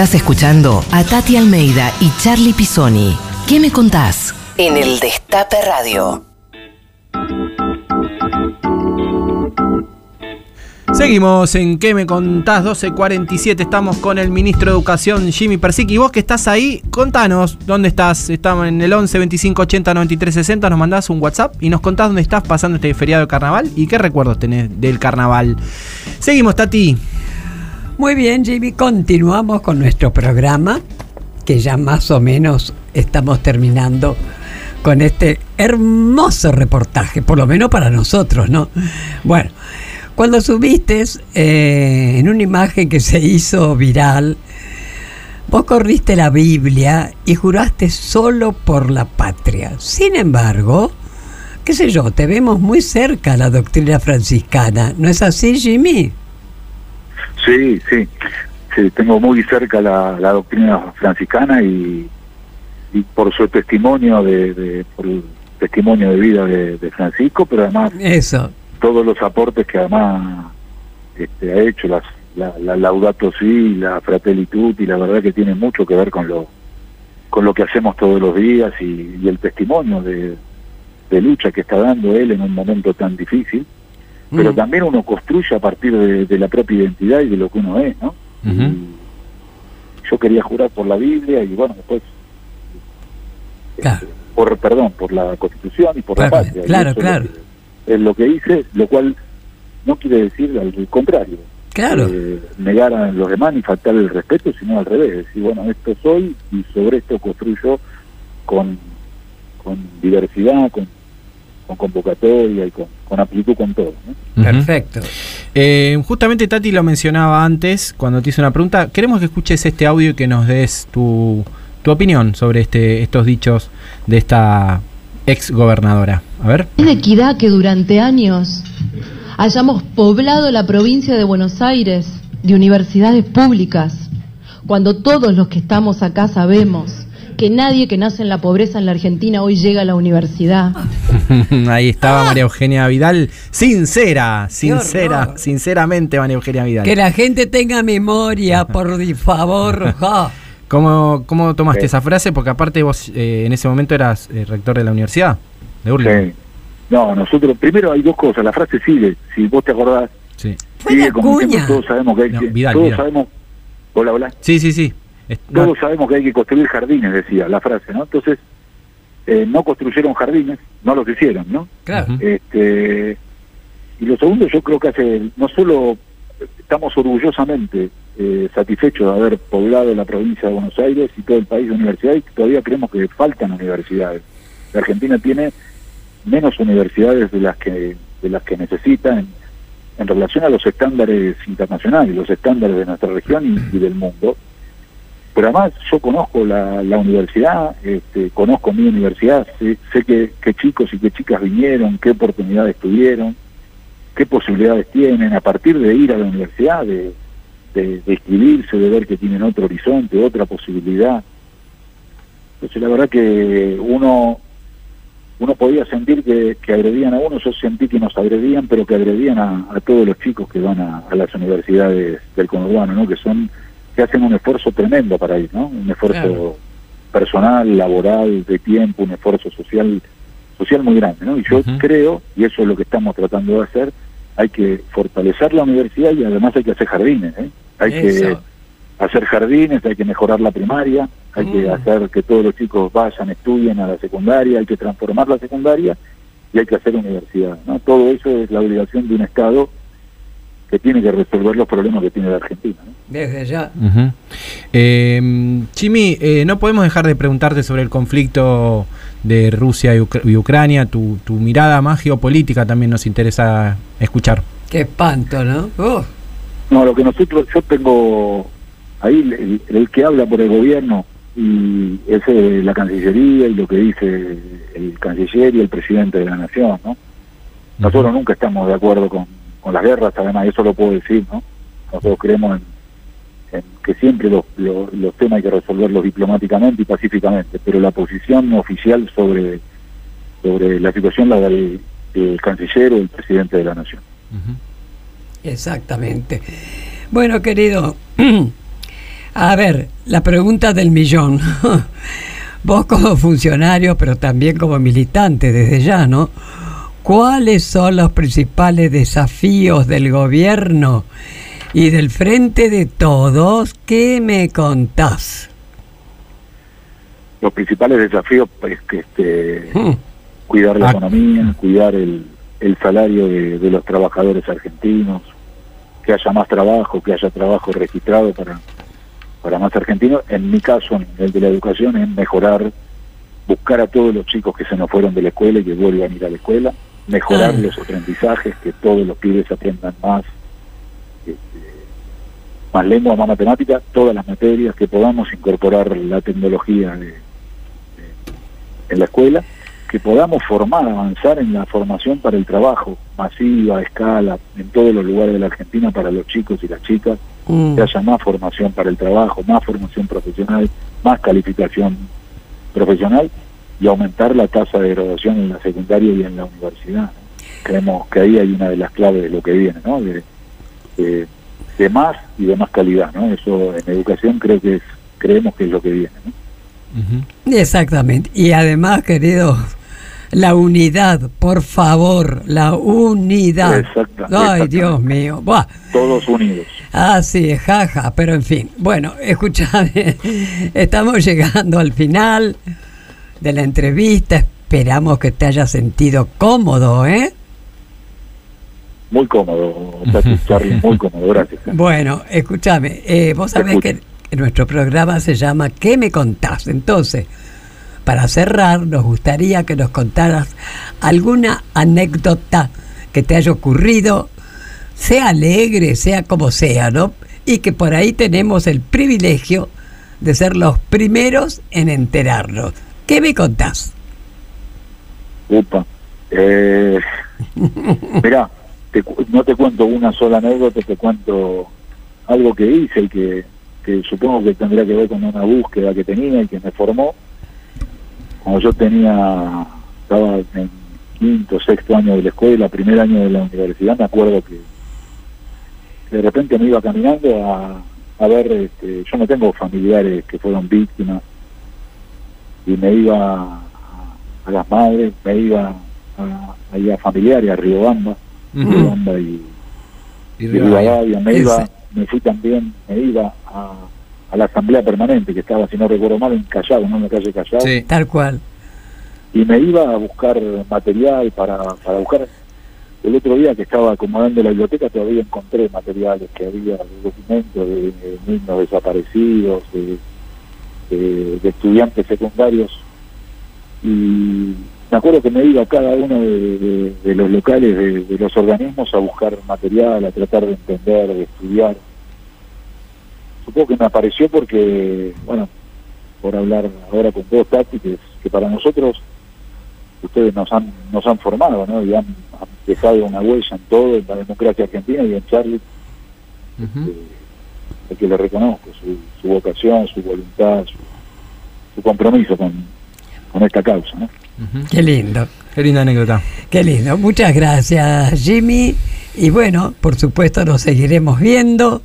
Estás escuchando a Tati Almeida y Charlie Pisoni. ¿Qué me contás? En el Destape Radio. Seguimos en ¿Qué me contás? 12.47. Estamos con el ministro de Educación, Jimmy Persic. Y vos que estás ahí, contanos dónde estás. Estamos en el 11 25 80 93 60. Nos mandás un WhatsApp y nos contás dónde estás pasando este feriado de carnaval y qué recuerdos tenés del carnaval. Seguimos, Tati. Muy bien, Jimmy, continuamos con nuestro programa, que ya más o menos estamos terminando con este hermoso reportaje, por lo menos para nosotros, ¿no? Bueno, cuando subiste eh, en una imagen que se hizo viral, vos corriste la Biblia y juraste solo por la patria. Sin embargo, qué sé yo, te vemos muy cerca a la doctrina franciscana, ¿no es así, Jimmy? Sí, sí, sí, tengo muy cerca la, la doctrina franciscana y, y por su testimonio de, de- por el testimonio de vida de, de Francisco, pero además Eso. todos los aportes que además este, ha hecho, las, la, la Laudato Si, la Fratelli Tutti, la verdad que tiene mucho que ver con lo con lo que hacemos todos los días y, y el testimonio de, de lucha que está dando él en un momento tan difícil, pero Mm. también uno construye a partir de, de la propia identidad y de lo que uno es, ¿no? Ujú. Yo quería jurar por la Biblia y bueno, después Claro. por perdón, por la Constitución y por Claro, la patria. Claro, es claro. lo que- Es lo que hice, lo cual no quiere decir al contrario. Claro. eh, negar a los demás ni faltar el respeto, sino al revés. Decir, bueno, esto soy y sobre esto construyo con, con diversidad, con, con convocatoria y con, con amplitud, con todo. Perfecto. Eh, justamente Tati lo mencionaba antes cuando te hice una pregunta. Queremos que escuches este audio y que nos des tu, tu opinión sobre este, estos dichos de esta ex gobernadora. A ver. Es de equidad que durante años hayamos poblado la provincia de Buenos Aires de universidades públicas, cuando todos los que estamos acá sabemos que nadie que nace en la pobreza en la Argentina hoy llega a la universidad. (laughs) Ahí estaba María Eugenia Vidal. Sincera, sincera, sinceramente María Eugenia Vidal. Que la gente tenga memoria, (laughs) por favor. ja. ¿Cómo, cómo tomaste Sí. esa frase? Porque aparte vos eh, en ese momento eras eh, rector de la universidad de Hurlingham. Sí. No, nosotros, primero hay dos cosas. La frase sigue, si vos te acordás, Sí. Fue sigue como todos sabemos que hay No, que. Vidal, todos Vidal. sabemos. Hola, hola. Sí, sí, sí. No, Todos sabemos que hay que construir jardines, decía la frase, ¿no? Entonces, eh, no construyeron jardines, no los hicieron, ¿no? Claro. Este, y lo segundo, yo creo que hace, no solo estamos orgullosamente eh, satisfechos de haber poblado la provincia de Buenos Aires y todo el país de universidades, y todavía creemos que faltan universidades. La Argentina tiene menos universidades de las que de las que necesita en, en relación a los estándares internacionales, los estándares de nuestra región y, y del mundo. Pero además yo conozco la, universidad, este, conozco mi universidad, sé, sé qué, qué chicos y qué chicas vinieron, qué oportunidades tuvieron, qué posibilidades tienen a partir de ir a la universidad, de, de, de inscribirse, de ver que tienen otro horizonte, otra posibilidad. Entonces la verdad que uno uno podía sentir que, agredían a uno, yo sentí que nos agredían, pero que agredían a, a todos los chicos que van a, a las universidades del conurbano, ¿no? que son que hacen un esfuerzo tremendo para ir, ¿no? un esfuerzo Claro. personal, laboral, de tiempo, un esfuerzo social social muy grande. ¿no? Y yo creo, y eso es lo que estamos tratando de hacer, hay que fortalecer la universidad y además hay que hacer jardines. ¿eh? Hay que hacer jardines, hay que mejorar la primaria, hay que Mm. hacer que todos los chicos vayan, estudien a la secundaria, hay que transformar la secundaria y hay que hacer universidad. ¿no? Todo eso es la obligación de un Estado que tiene que resolver los problemas que tiene la Argentina. ¿no? Desde ya. Ujú. Eh, Chimi, eh, no podemos dejar de preguntarte sobre el conflicto de Rusia y, Ucr- y Ucrania. Tu, tu mirada más geopolítica también nos interesa escuchar. Qué espanto, ¿no? No, lo que nosotros, yo tengo ahí el, el que habla por el gobierno y es la Cancillería y lo que dice el canciller y el presidente de la Nación, ¿no? Nosotros nunca estamos de acuerdo con, con las guerras, además eso lo puedo decir, ¿no? Nosotros creemos en, que siempre los, los, temas hay que resolverlos diplomáticamente y pacíficamente, pero la posición oficial sobre, sobre la situación la da el, canciller o el presidente de la Nación. Exactamente. Bueno, querido, (clears throat) a ver, la pregunta del millón. (laughs) Vos como funcionario, pero también como militante desde ya, ¿no? ¿Cuáles son los principales desafíos del gobierno y del frente de todos? ¿Qué me contás? Los principales desafíos es que este, Hmm, cuidar la Ah. economía, cuidar el, el salario de, de los trabajadores argentinos, que haya más trabajo, que haya trabajo registrado para, para más argentinos. En mi caso, en el de la educación, es mejorar buscar a todos los chicos que se nos fueron de la escuela y que vuelvan a ir a la escuela, mejorar Ah. los aprendizajes, que todos los pibes aprendan más, este, más lengua, más matemática, todas las materias, que podamos incorporar la tecnología de- de- en la escuela, que podamos formar, avanzar en la formación para el trabajo, masiva, a escala, en todos los lugares de la Argentina para los chicos y las chicas, Mm. que haya más formación para el trabajo, más formación profesional, más calificación profesional y aumentar la tasa de graduación en la secundaria y en la universidad. ¿no? Creemos que ahí hay una de las claves de lo que viene, ¿no? De, de- de más y de más calidad, ¿no? Eso en educación creo que es, creemos que es lo que viene, ¿no? Exactamente. Y además, querido, la unidad, por favor, la unidad. Exacta- Ay. Dios mío. Buah. Todos unidos. Así es, jaja, pero en fin. Bueno, escúchame, (laughs) estamos llegando al final de la entrevista. Esperamos que te hayas sentido cómodo, ¿eh? Muy cómodo, (laughs) Charlie, muy cómodo, gracias. Bueno, escúchame, eh, vos sabés escucho. que nuestro programa se llama ¿Qué me contás? Entonces, para cerrar, nos gustaría que nos contaras alguna anécdota que te haya ocurrido, sea alegre, sea como sea, ¿no? Y que por ahí tenemos el privilegio de ser los primeros en enterarnos. ¿Qué me contás? Upa. Eh, (laughs) mirá, te no te cuento una sola anécdota, te cuento algo que hice y que, que supongo que tendría que ver con una búsqueda que tenía y que me formó. Cuando yo tenía, estaba en quinto, sexto año de la escuela, primer año de la universidad, me acuerdo que de repente me iba caminando a, a ver, este, yo no tengo familiares que fueron víctimas, y me iba a, a las madres, me iba a, ahí a familiares, a Riobamba, Ujú. Riobamba y, Y y Rivadavia. Me Ese. iba, me fui también, me iba a, a la asamblea permanente que estaba, si no recuerdo mal, en Callao, ¿no? en la calle Callao, Tal cual. y me iba a buscar material para, para buscar el otro día que estaba acomodando la biblioteca todavía encontré materiales que había documentos de, de niños desaparecidos de, de- de estudiantes secundarios y me acuerdo que me iba a cada uno de, de- de los locales de, de los organismos a buscar material, a tratar de entender, de estudiar. Supongo que me apareció porque, bueno, por hablar ahora con vos, Tati, que, que para nosotros ustedes nos han nos han formado, ¿no? Y han, han dejado una huella en todo, en la democracia argentina y en Charlie, que le reconozco su, su vocación, su voluntad, su, su compromiso con, con esta causa, ¿no? Qué lindo. Qué linda anécdota. Qué lindo. Muchas gracias, Jimmy. Y bueno, por supuesto nos seguiremos viendo.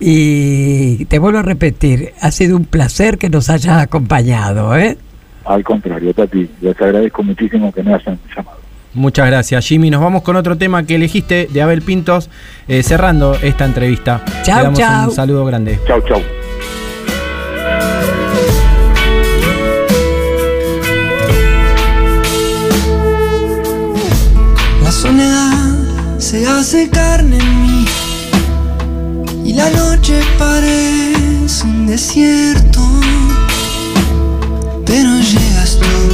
Y te vuelvo a repetir, ha sido un placer que nos hayas acompañado, ¿eh? Al contrario, Tati, les agradezco muchísimo que me hayan llamado. Muchas gracias, Jimmy. Nos vamos con otro tema que elegiste de Abel Pintos, eh, cerrando esta entrevista. Chau, Le damos chau. un saludo grande. Chau, chau. La soledad se hace carne en mí y la noche parece un desierto. Pero llegas tú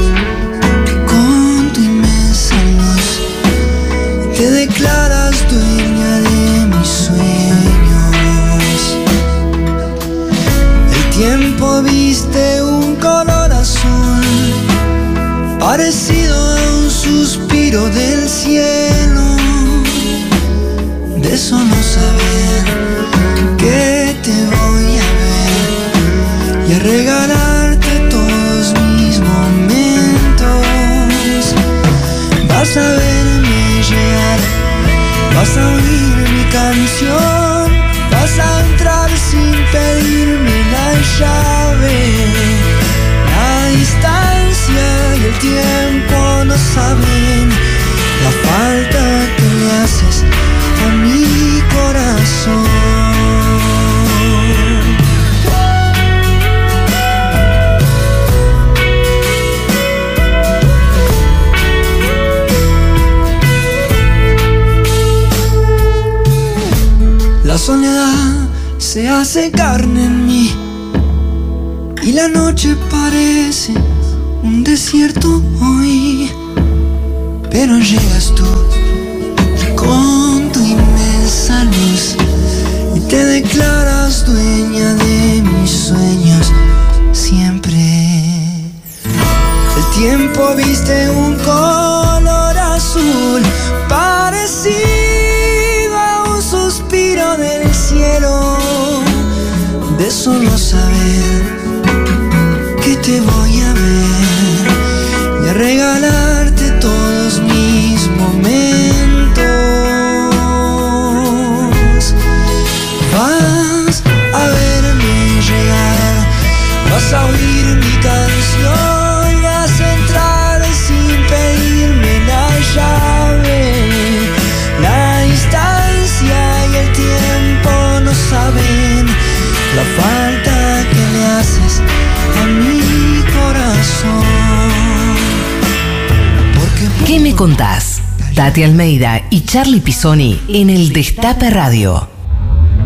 parecido a un suspiro del cielo. De solo saber que saben la falta que le haces a mi corazón. La soledad se hace carne en mí y la noche parece un desierto hoy, pero llegas tú con tu inmensa luz y te declaras dueña de mis sueños siempre. El tiempo viste un color azul parecido a un suspiro del cielo de solo saber que te voy a ver y a regalarte vas a oír mi canción, vas a entrar sin pedirme la llave. La distancia y el tiempo no saben la falta que le haces a mi corazón. ¿Qué me contás? Tati Almeida y Charlie Pisoni en el Destape Radio.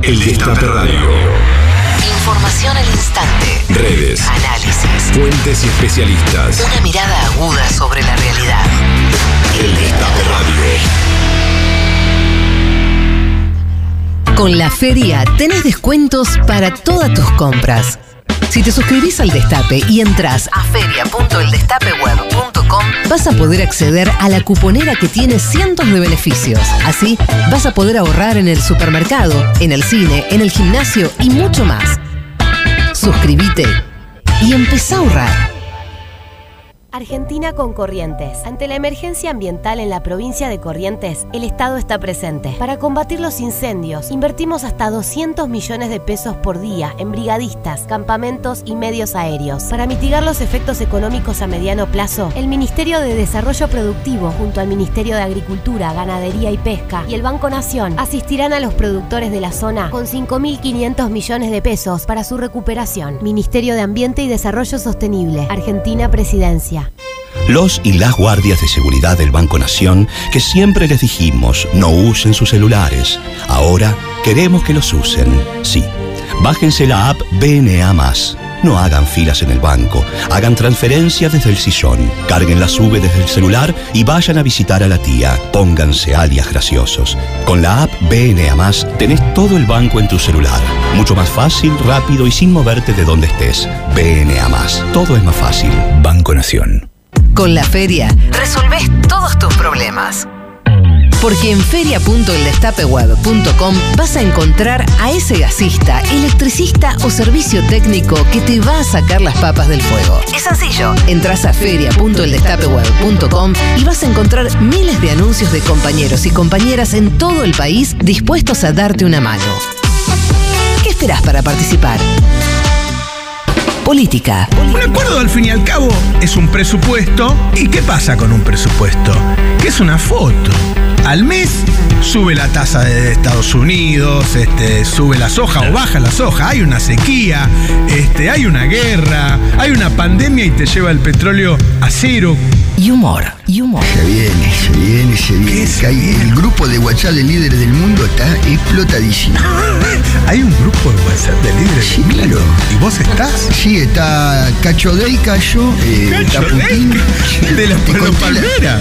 El Destape Radio. Información al instante. Redes. Análisis. Fuentes y especialistas. Una mirada aguda sobre la realidad. El Destape Radio. Con la feria tenés descuentos para todas tus compras. Si te suscribís al Destape y entras a feria.eldestapeweb.com, vas a poder acceder a la cuponera que tiene cientos de beneficios. Así, vas a poder ahorrar en el supermercado, en el cine, en el gimnasio y mucho más. Suscríbete y empezá a ahorrar. Argentina con Corrientes. Ante la emergencia ambiental en la provincia de Corrientes, el Estado está presente. Para combatir los incendios, invertimos hasta 200 millones de pesos por día en brigadistas, campamentos y medios aéreos. Para mitigar los efectos económicos a mediano plazo, el Ministerio de Desarrollo Productivo, junto al Ministerio de Agricultura, Ganadería y Pesca y el Banco Nación, asistirán a los productores de la zona con 5.500 millones de pesos para su recuperación. Ministerio de Ambiente y Desarrollo Sostenible. Argentina Presidencia. Los y las guardias de seguridad del Banco Nación, que siempre les dijimos no usen sus celulares, ahora queremos que los usen. Sí, bájense la app BNA. No hagan filas en el banco, hagan transferencias desde el sillón, carguen la sube desde el celular y vayan a visitar a la tía. Pónganse alias graciosos. Con la app BNA tenés todo el banco en tu celular. Mucho más fácil, rápido y sin moverte de donde estés. BNA Todo es más fácil. Banco Nación. Con la feria resolvés todos tus problemas. Porque en feria.eldestapeweb.com vas a encontrar a ese gasista, electricista o servicio técnico que te va a sacar las papas del fuego. Es sencillo. Entras a feria.eldestapeweb.com y vas a encontrar miles de anuncios de compañeros y compañeras en todo el país dispuestos a darte una mano. ¿Qué esperás para participar? Política. Un acuerdo al fin y al cabo es un presupuesto. ¿Y qué pasa con un presupuesto? Que es una foto. Al mes sube la tasa de Estados Unidos, este, sube la soja o baja la soja, hay una sequía, este, hay una guerra, hay una pandemia y te lleva el petróleo a cero. Y humor, y humor. Se viene, se viene, se viene. Que hay- el grupo de WhatsApp de líderes del mundo está explotadísimo. (laughs) ¿Hay un grupo de WhatsApp de líderes? Sí, claro. ¿Y vos estás? Sí, está Cacho Dey, Cayo, eh, está Putin. de los la- el de los Palmera.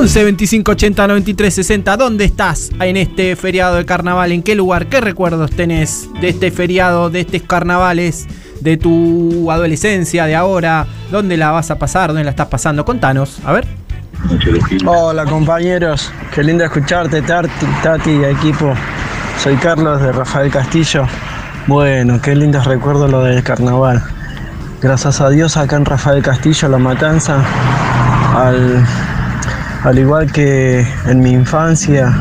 11 25 80 93 60. ¿Dónde estás en este feriado de carnaval? ¿En qué lugar? ¿Qué recuerdos tenés de este feriado, de estos carnavales, de tu adolescencia, de ahora? ¿Dónde la vas a pasar? ¿Dónde la estás pasando? Contanos, a ver. Hola compañeros, qué lindo escucharte Tati, Tati equipo. Soy Carlos de Rafael Castillo. Bueno, qué lindos recuerdos lo del carnaval. Gracias a Dios acá en Rafael Castillo, La Matanza, al, al igual que en mi infancia,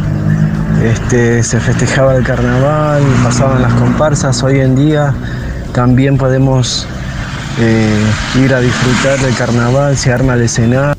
este, se festejaba el carnaval, pasaban las comparsas. Hoy en día también podemos eh, ir a disfrutar del carnaval, se arma el escenario.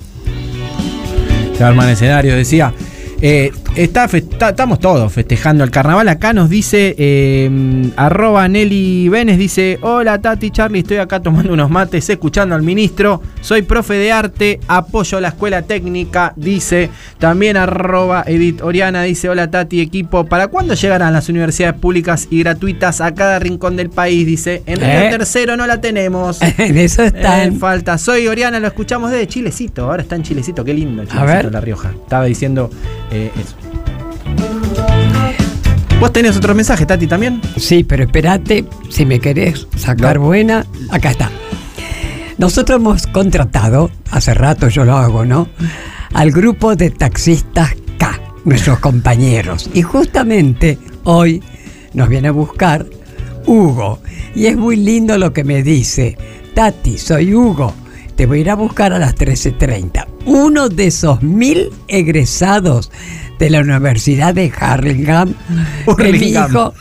Se arma el escenario, decía. Eh, está está- estamos todos festejando el carnaval. Acá nos dice eh, arroba Nelly Benes, dice, hola Tati, Charlie, estoy acá tomando unos mates, escuchando al ministro, soy profe de arte, apoyo la escuela técnica, dice, también arroba Edith Oriana, dice, hola Tati, equipo, ¿para cuándo llegarán las universidades públicas y gratuitas a cada rincón del país? Dice, en ¿Eh? el tercero no la tenemos. (laughs) En eso están. Eh, falta. Soy Oriana, lo escuchamos desde Chilecito. Ahora está en Chilecito, qué lindo Chilecito, ver. La Rioja. Estaba diciendo eh, eso. ¿Vos tenés otro mensaje, Tati, también? Sí, pero espérate, si me querés sacar buena, acá está. Nosotros hemos contratado, hace rato yo lo hago, ¿no? Al grupo de taxistas K, nuestros compañeros. Y justamente hoy nos viene a buscar Hugo. Y es muy lindo lo que me dice. Tati, soy Hugo. Te voy a ir a buscar a las 13.30. Uno de esos mil egresados de la Universidad de Harlingham me Hurlingham. dijo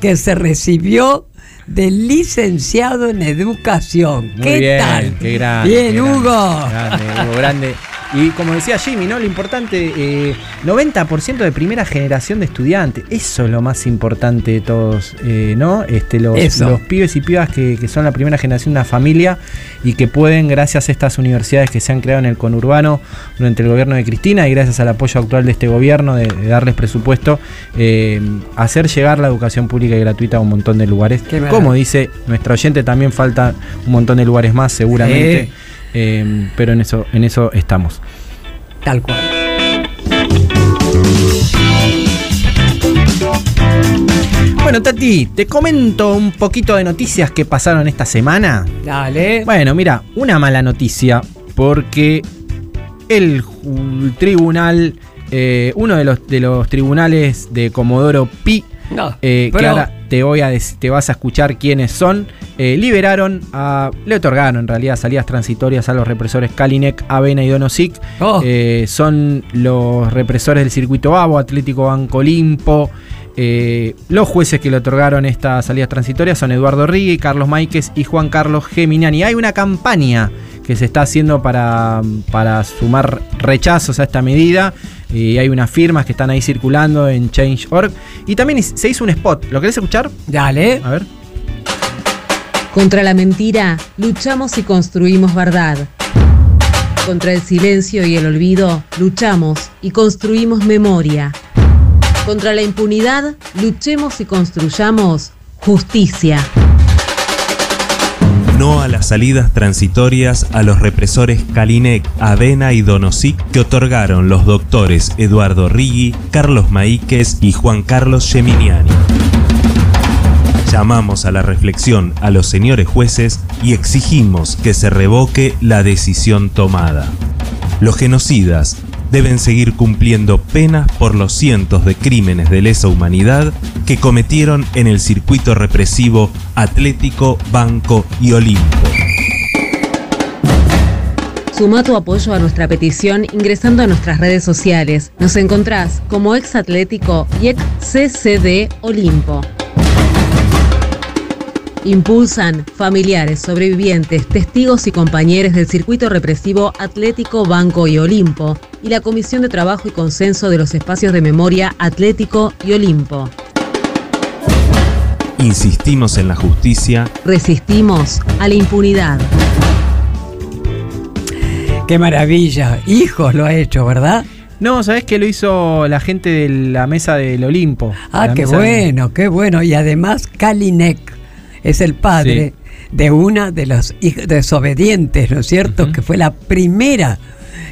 que se recibió de licenciado en educación. Muy ¿Qué bien, tal? Qué grande. Bien, qué grande, Hugo. Grande, Hugo, grande. Y como decía Jimmy, ¿no? Lo importante, eh, 90% de primera generación de estudiantes. Eso es lo más importante de todos, eh, ¿no? Este, los, Eso. los pibes y pibas que, que son la primera generación de una familia y que pueden, gracias a estas universidades que se han creado en el conurbano durante el gobierno de Cristina y gracias al apoyo actual de este gobierno de, de darles presupuesto, eh, hacer llegar la educación pública y gratuita a un montón de lugares. Como dice nuestra oyente, también falta un montón de lugares más, seguramente. Sí. Eh, pero en eso, en eso estamos. Tal cual. Bueno, Tati, te comento un poquito de noticias que pasaron esta semana. Dale. Bueno, mira, una mala noticia, porque el tribunal, eh, uno de los, de los tribunales de Comodoro Pi, No, eh, pero- ahora te, voy a dec- te vas a escuchar quiénes son, eh, liberaron, a, le otorgaron en realidad salidas transitorias a los represores Kalinek, Avena y Donosik. Oh. Eh, son los represores del circuito Babo, Atlético Banco Olimpo. Eh, los jueces que le otorgaron estas salidas transitorias son Eduardo Rigui, Carlos Máiquez y Juan Carlos Geminiani. Hay una campaña que se está haciendo para, para sumar rechazos a esta medida. Y hay unas firmas que están ahí circulando en Change.org. Y también se hizo un spot. ¿Lo querés escuchar? Dale. A ver. Contra la mentira, luchamos y construimos verdad. Contra el silencio y el olvido, luchamos y construimos memoria. Contra la impunidad, luchemos y construyamos justicia. No a las salidas transitorias a los represores Kalinek, Avena y Donosik que otorgaron los doctores Eduardo Rigui, Carlos Maíquez y Juan Carlos Geminiani. Llamamos a la reflexión a los señores jueces y exigimos que se revoque la decisión tomada. Los genocidas deben seguir cumpliendo penas por los cientos de crímenes de lesa humanidad que cometieron en el circuito represivo Atlético, Banco y Olimpo. Suma tu apoyo a nuestra petición ingresando a nuestras redes sociales. Nos encontrás como ex Atlético y ex CCD Olimpo. Impulsan familiares, sobrevivientes, testigos y compañeros del circuito represivo Atlético, Banco y Olimpo y la Comisión de Trabajo y Consenso de los Espacios de Memoria Atlético y Olimpo. Insistimos en la justicia, Resistimos a la impunidad. Qué maravilla. Hijos lo ha hecho, ¿verdad? No, ¿sabés que lo hizo la gente de la mesa del Olimpo? Ah, qué de- bueno, qué bueno. Y además Kalinek es el padre de una de los hij- desobedientes, ¿no es cierto? Que fue la primera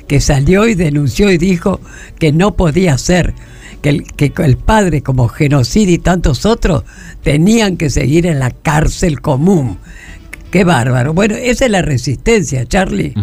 que salió y denunció y dijo que no podía ser, que el, que el padre como genocidio y tantos otros tenían que seguir en la cárcel común. Qué bárbaro. Bueno, esa es la resistencia, Charlie.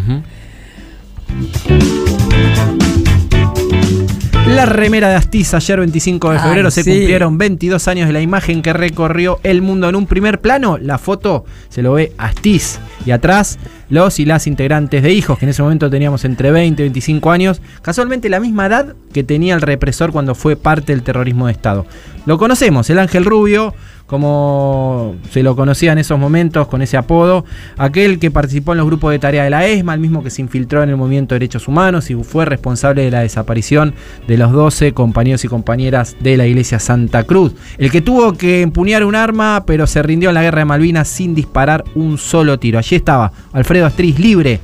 La remera de Astiz, ayer 25 de Ay, febrero se sí. cumplieron 22 años de la imagen que recorrió el mundo en un primer plano. La foto se lo ve Astiz y atrás los y las integrantes de Hijos, que en ese momento teníamos entre 20 y 25 años, casualmente la misma edad que tenía el represor cuando fue parte del terrorismo de Estado. Lo conocemos, el Ángel Rubio, como se lo conocía en esos momentos con ese apodo, aquel que participó en los grupos de tarea de la ESMA, el mismo que se infiltró en el movimiento de derechos humanos y fue responsable de la desaparición de los 12 compañeros y compañeras de la iglesia Santa Cruz, el que tuvo que empuñar un arma pero se rindió en la guerra de Malvinas sin disparar un solo tiro. Allí estaba Alfredo Astriz libre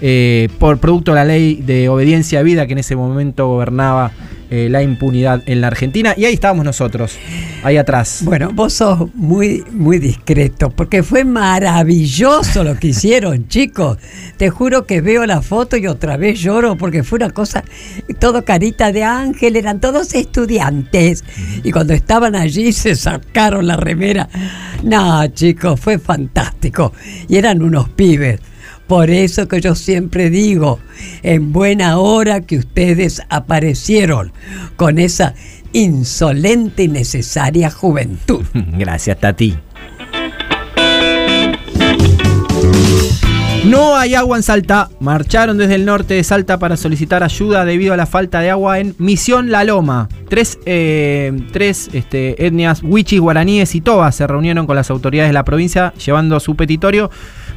eh, por producto de la ley de obediencia a vida que en ese momento gobernaba eh, la impunidad en la Argentina. Y ahí estábamos nosotros, ahí atrás. Bueno, vos sos muy, muy discreto, porque fue maravilloso lo que hicieron, (laughs) chicos. Te juro que veo la foto y otra vez lloro, porque fue una cosa, todo carita de ángel, eran todos estudiantes. Y cuando estaban allí se sacaron la remera. No, chicos, fue fantástico. Y eran unos pibes. Por eso que yo siempre digo, en buena hora que ustedes aparecieron con esa insolente y necesaria juventud. (laughs) Gracias, Tati. No hay agua en Salta. Marcharon desde el norte de Salta para solicitar ayuda debido a la falta de agua en Misión La Loma. Tres, eh, tres este, etnias huichis, guaraníes y tobas se reunieron con las autoridades de la provincia llevando su petitorio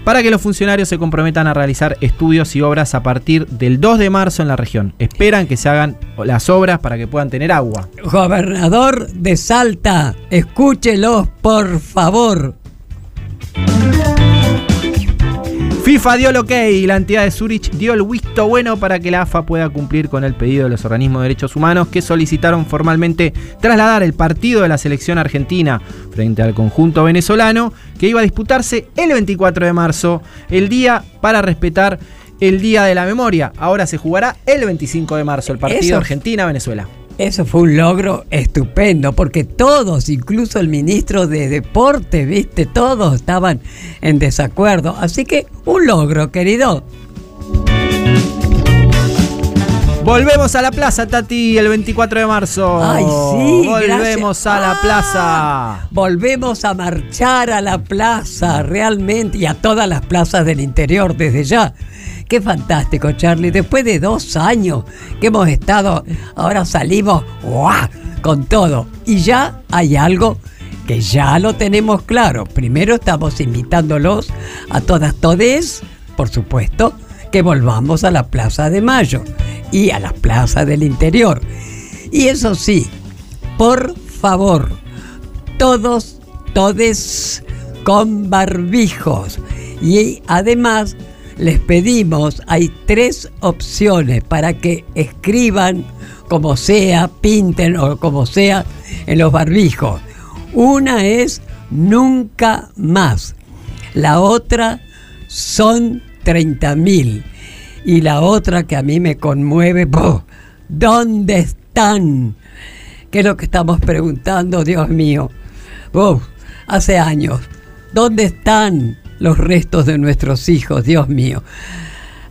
para que los funcionarios se comprometan a realizar estudios y obras a partir del 2 de marzo en la región. Esperan que se hagan las obras para que puedan tener agua. Gobernador de Salta, escúchelos por favor. FIFA dio el ok y la entidad de Zurich dio el visto bueno para que la AFA pueda cumplir con el pedido de los organismos de derechos humanos que solicitaron formalmente trasladar el partido de la selección argentina frente al conjunto venezolano que iba a disputarse el 24 de marzo, el día para respetar el Día de la Memoria. Ahora se jugará el 25 de marzo el partido Argentina-Venezuela. Eso fue un logro estupendo, porque todos, incluso el ministro de Deporte, viste, todos estaban en desacuerdo. Así que un logro, querido. Volvemos a la plaza, Tati, el 24 de marzo. Ay, sí, Volvemos gracias. a la Ah, plaza. Volvemos a marchar a la plaza, realmente, y a todas las plazas del interior desde ya. Qué fantástico, Charlie. Después de dos años que hemos estado, ahora salimos con todo. Y ya hay algo que ya lo tenemos claro. Primero estamos invitándolos a todas, todes, por supuesto, que volvamos a la Plaza de Mayo y a las plazas del interior. Y eso sí, por favor, todos, todes con barbijos. Y además les pedimos, hay tres opciones para que escriban como sea, pinten o como sea en los barbijos. Una es nunca más. La otra son 30 mil. Y la otra que a mí me conmueve. ¿dónde están? ¿Qué es lo que estamos preguntando, Dios mío? Hace años. ¿Dónde están los restos de nuestros hijos, Dios mío?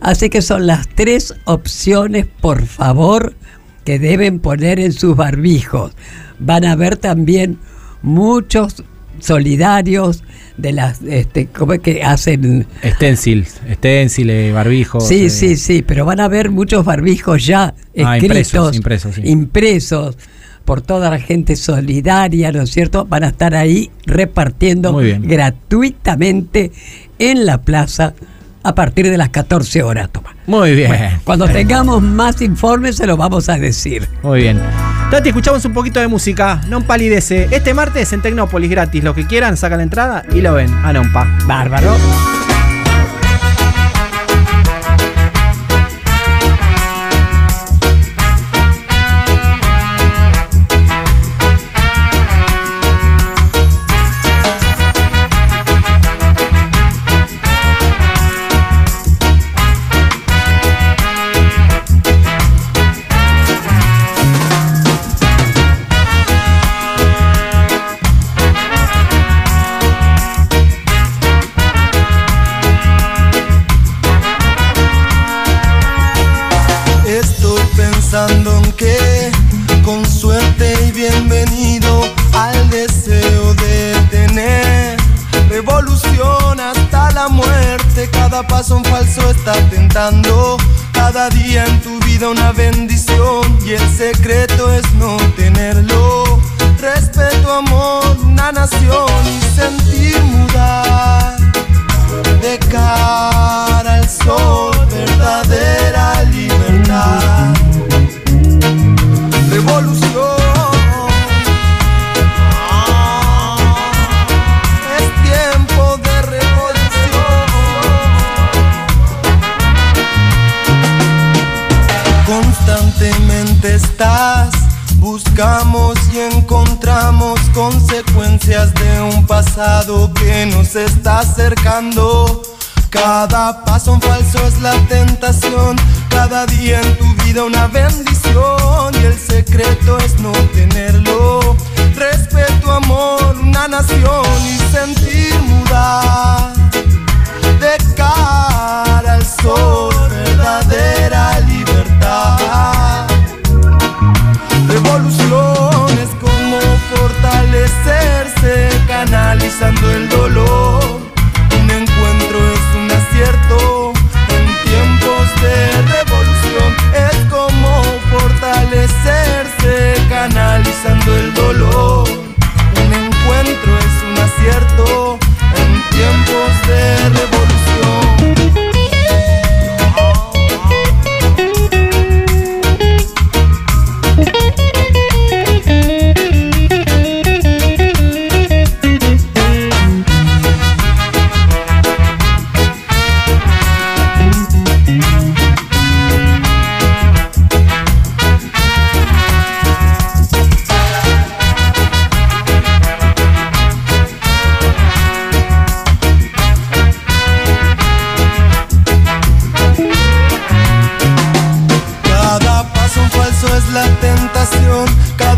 Así que son las tres opciones, por favor, que deben poner en sus barbijos. Van a ver también muchos solidarios de las este cómo es que hacen Stencils, stenciles, barbijos. Sí, eh, sí, sí, pero van a ver muchos barbijos ya Ah, escritos, impresos, impresos, sí. impresos por toda la gente solidaria, ¿no es cierto? Van a estar ahí repartiendo gratuitamente en la plaza a partir de las 14 horas. Toma. Muy bien. Cuando tengamos más informes se lo vamos a decir. Muy bien. Tati, escuchamos un poquito de música. Non palidece. Este martes en Tecnópolis gratis. Los que quieran, sacan la entrada y lo ven. A Nompa. Bárbaro.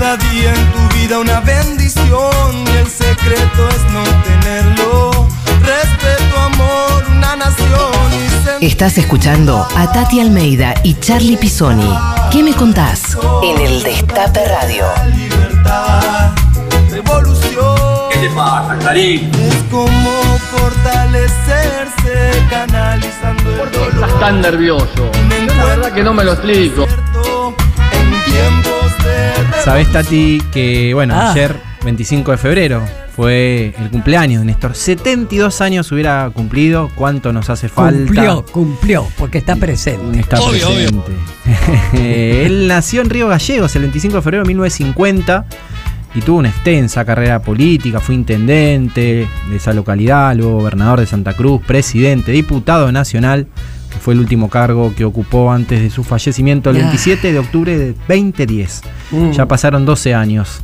Cada día en tu vida una bendición. Y el secreto es no tenerlo. Respeto, amor, una nación. Y Estás escuchando a Tati Almeida y Charlie Pisoni. ¿Qué me contás? En el Destape Radio. libertad. Revolución. ¿Qué te pasa, Clarín? Es como fortalecerse, canalizando el dolor. Estás tan nervioso. La verdad que no me lo explico. Sabés, Tati, que bueno, Ah. ayer, 25 de febrero, fue el cumpleaños de Néstor. 72 años hubiera cumplido. ¿Cuánto nos hace falta? Cumplió, cumplió, porque está presente. Está presente. (laughs) Él nació en Río Gallegos el 25 de febrero de 1950 y tuvo una extensa carrera política. Fue intendente de esa localidad, luego gobernador de Santa Cruz, presidente, diputado nacional, fue el último cargo que ocupó antes de su fallecimiento el Ah. 27 de octubre de 2010. Mm. Ya pasaron 12 años.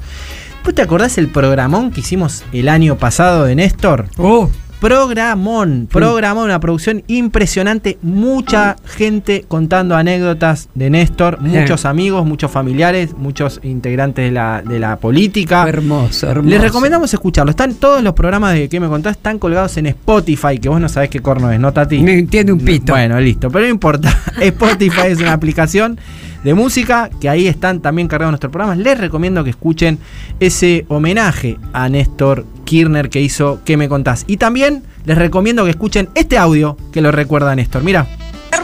¿Vos te acordás el programón que hicimos el año pasado de Néstor? Oh, Programón, programón, una producción impresionante, mucha gente contando anécdotas de Néstor, muchos amigos, muchos familiares, muchos integrantes de la, de la política. hermoso, hermoso. Les recomendamos escucharlo. Están todos los programas de que me contás, están colgados en Spotify, que vos no sabés qué corno es, ¿no, Tati? No entiende un pito. Bueno, listo, pero no importa. (laughs) Spotify es una aplicación de música que ahí están también cargados nuestros programas. Les recomiendo que escuchen ese homenaje a Néstor Kirchner que hizo ¿Qué me contás? Y también les recomiendo que escuchen este audio que lo recuerda a Néstor. Mira.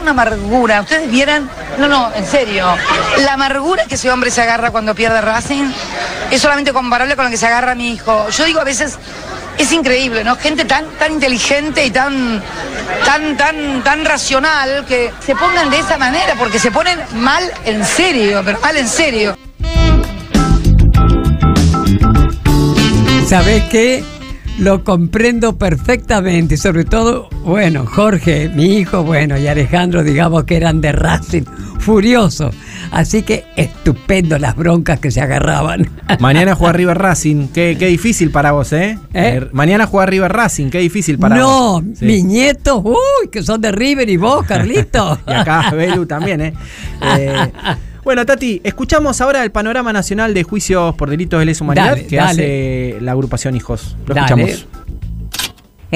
Una amargura. Ustedes vieran, no, no, en serio, la amargura que ese hombre se agarra cuando pierde Racing es solamente comparable con lo que se agarra mi hijo. Yo digo a veces, es increíble, ¿no? Gente tan, tan inteligente y tan, tan, tan, tan racional que se pongan de esa manera, porque se ponen mal en serio, pero mal en serio. ¿Sabés qué? Lo comprendo perfectamente, sobre todo, bueno, Jorge, mi hijo, bueno, y Alejandro, digamos que eran de Racing, furiosos. Así que estupendo las broncas que se agarraban. (laughs) Mañana juega River Racing. Qué, qué difícil para vos, ¿eh? Eh, Mañana juega River Racing. Qué difícil para no, vos. Sí. mis nietos, uy, que son de River y vos, Carlito. (laughs) y acá Belu también, ¿eh? Eh, Bueno, Tati, escuchamos ahora el panorama nacional de juicios por delitos de lesa humanidad Dale, que dale. hace la agrupación Hijos. Lo Dale. escuchamos.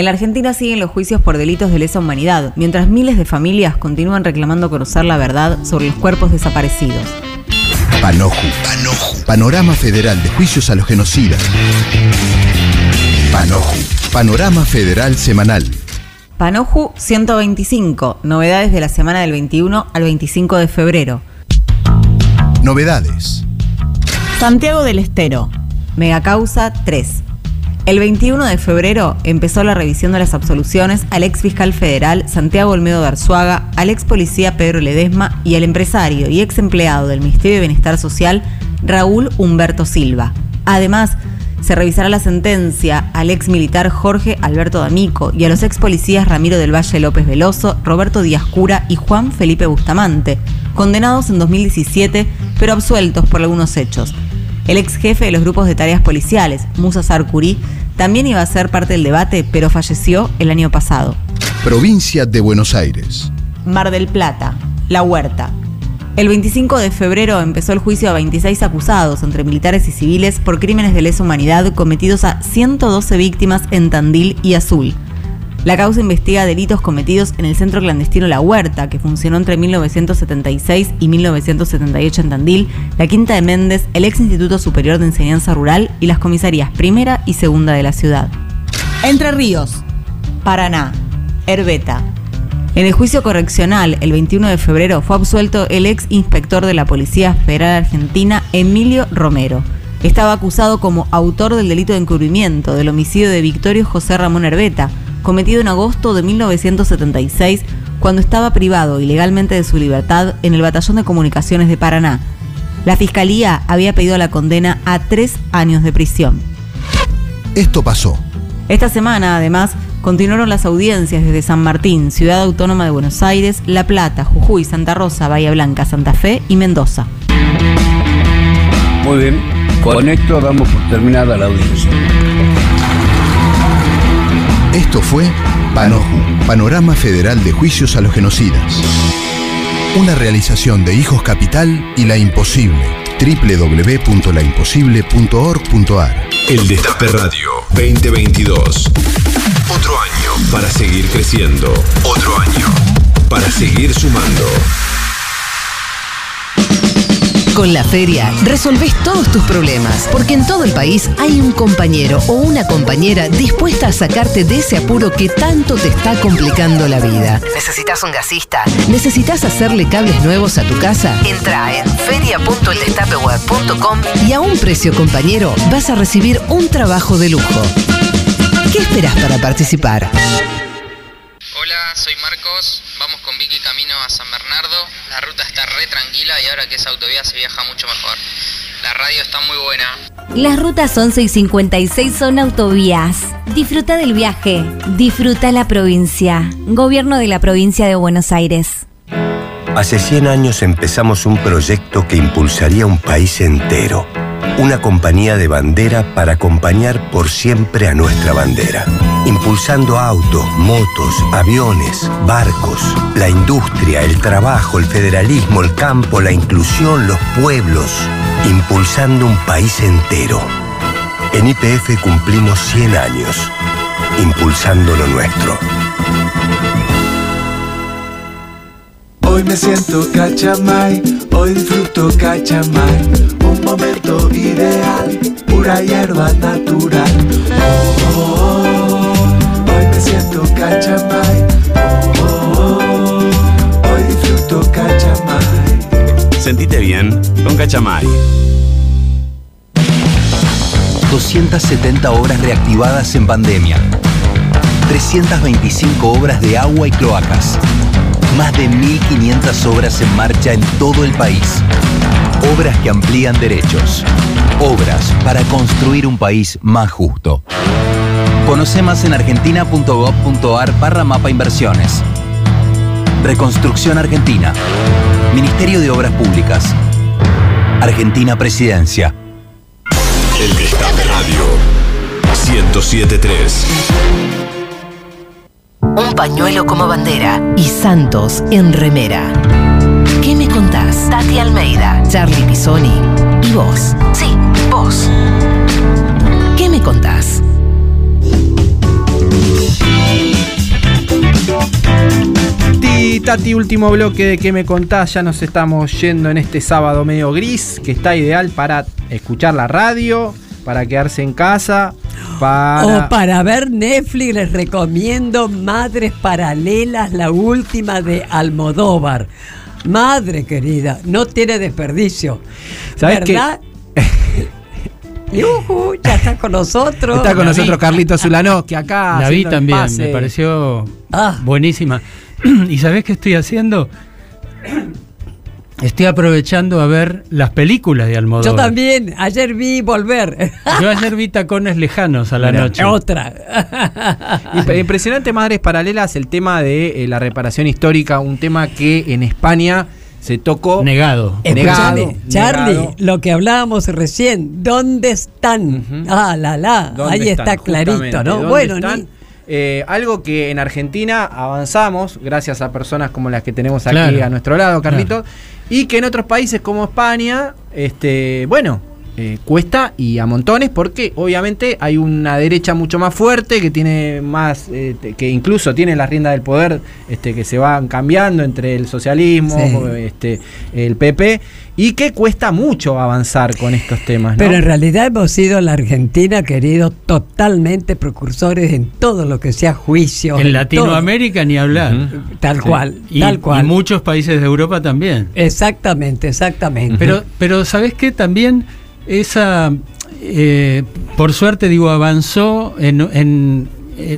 En la Argentina siguen los juicios por delitos de lesa humanidad, mientras miles de familias continúan reclamando conocer la verdad sobre los cuerpos desaparecidos. Panoju. Panoju. Panorama Federal de Juicios a los Genocidas. Panoju. Panorama Federal Semanal. Panoju 125, novedades de la semana del 21 al 25 de febrero. Novedades. Santiago del Estero, Megacausa 3. El 21 de febrero empezó la revisión de las absoluciones al ex fiscal federal Santiago Olmedo de al ex policía Pedro Ledesma y al empresario y ex empleado del Ministerio de Bienestar Social Raúl Humberto Silva. Además, se revisará la sentencia al ex militar Jorge Alberto D'Amico y a los ex policías Ramiro del Valle López Veloso, Roberto Díaz Cura y Juan Felipe Bustamante, condenados en 2017 pero absueltos por algunos hechos. El ex jefe de los grupos de tareas policiales, Musa Sarcurí, también iba a ser parte del debate, pero falleció el año pasado. Provincia de Buenos Aires. Mar del Plata, La Huerta. El 25 de febrero empezó el juicio a 26 acusados entre militares y civiles por crímenes de lesa humanidad cometidos a 112 víctimas en Tandil y Azul. La causa investiga delitos cometidos en el centro clandestino La Huerta, que funcionó entre 1976 y 1978 en Tandil, la Quinta de Méndez, el ex Instituto Superior de Enseñanza Rural y las comisarías primera y segunda de la ciudad. Entre Ríos, Paraná, Herbeta. En el juicio correccional, el 21 de febrero, fue absuelto el ex inspector de la Policía Federal Argentina, Emilio Romero. Estaba acusado como autor del delito de encubrimiento del homicidio de Victorio José Ramón Herbeta, cometido en agosto de 1976, cuando estaba privado ilegalmente de su libertad en el Batallón de Comunicaciones de Paraná. La Fiscalía había pedido la condena a tres años de prisión. Esto pasó. Esta semana, además, continuaron las audiencias desde San Martín, Ciudad Autónoma de Buenos Aires, La Plata, Jujuy, Santa Rosa, Bahía Blanca, Santa Fe y Mendoza. Muy bien, con esto damos por terminada la audiencia. Esto fue Panoju, Panorama Federal de Juicios a los Genocidas. Una realización de Hijos Capital y La Imposible. www.laimposible.org.ar El Destape Radio 2022. Otro año para seguir creciendo. Otro año para seguir sumando. Con la feria resolvés todos tus problemas, porque en todo el país hay un compañero o una compañera dispuesta a sacarte de ese apuro que tanto te está complicando la vida. ¿Necesitas un gasista? ¿Necesitas hacerle cables nuevos a tu casa? Entra en feria.eldestapeweb.com y a un precio compañero vas a recibir un trabajo de lujo. ¿Qué esperas para participar? Tranquila y ahora que es autovía se viaja mucho mejor. La radio está muy buena. Las rutas 11 y 56 son autovías. Disfruta del viaje. Disfruta la provincia. Gobierno de la provincia de Buenos Aires. Hace 100 años empezamos un proyecto que impulsaría un país entero. Una compañía de bandera para acompañar por siempre a nuestra bandera. Impulsando autos, motos, aviones, barcos, la industria, el trabajo, el federalismo, el campo, la inclusión, los pueblos. Impulsando un país entero. En IPF cumplimos 100 años. Impulsando lo nuestro. Hoy me siento cachamay, hoy disfruto cachamay, un momento ideal, pura hierba natural. Oh, oh, oh, siento cachamay, oh, oh, oh, hoy disfruto cachamay. Sentite bien con Cachamay. 270 obras reactivadas en pandemia. 325 obras de agua y cloacas. Más de 1.500 obras en marcha en todo el país. Obras que amplían derechos. Obras para construir un país más justo. Conoce más en argentina.gov.ar barra mapa inversiones. Reconstrucción Argentina. Ministerio de Obras Públicas. Argentina Presidencia. El Destape Radio 1073. Un pañuelo como bandera y Santos en remera. ¿Qué me contás? Tati Almeida, Charlie Pisoni y vos. Sí, vos. ¿Qué me contás? Tati, último bloque de que me contás. Ya nos estamos yendo en este sábado medio gris, que está ideal para escuchar la radio, para quedarse en casa, para. O para ver Netflix les recomiendo Madres Paralelas, la última de Almodóvar. Madre querida, no tiene desperdicio. ¿Sabes? ¿Verdad? Yujú, ya está con nosotros. Está con nosotros Carlito Zulano, que acá. La vi también, pase. me pareció Ah. buenísima. (clears throat) ¿Y sabés qué estoy haciendo? (clears throat) Estoy aprovechando a ver las películas de Almodóvar. Yo también, ayer vi Volver. Yo ayer vi Tacones Lejanos a la noche. Otra. Imp- Impresionante Madres Paralelas, el tema de eh, la reparación histórica, un tema que en España se tocó. Negado. Negado. Charlie, negado. lo que hablábamos recién, ¿dónde están? Ah, la, la, ¿Dónde ahí están? está clarito, Justamente, ¿no? ¿dónde Bueno, están? ni- Eh, algo que en Argentina avanzamos gracias a personas como las que tenemos aquí Claro. a nuestro lado, Carlitos, y que en otros países como España, este, bueno, eh, cuesta y a montones porque obviamente hay una derecha mucho más fuerte que tiene más, eh, te- que incluso tiene la rienda del poder, este, que se van cambiando entre el socialismo, Sí. este, el PP, y que cuesta mucho avanzar con estos temas. ¿no? Pero en realidad hemos sido la Argentina, querido, totalmente precursores en todo lo que sea juicio. En Latinoamérica ni hablar. Tal Sí. cual, Y, tal cual. y muchos países de Europa también. Exactamente, exactamente. Pero, pero ¿sabes qué? También esa, eh, por suerte digo, avanzó en, en-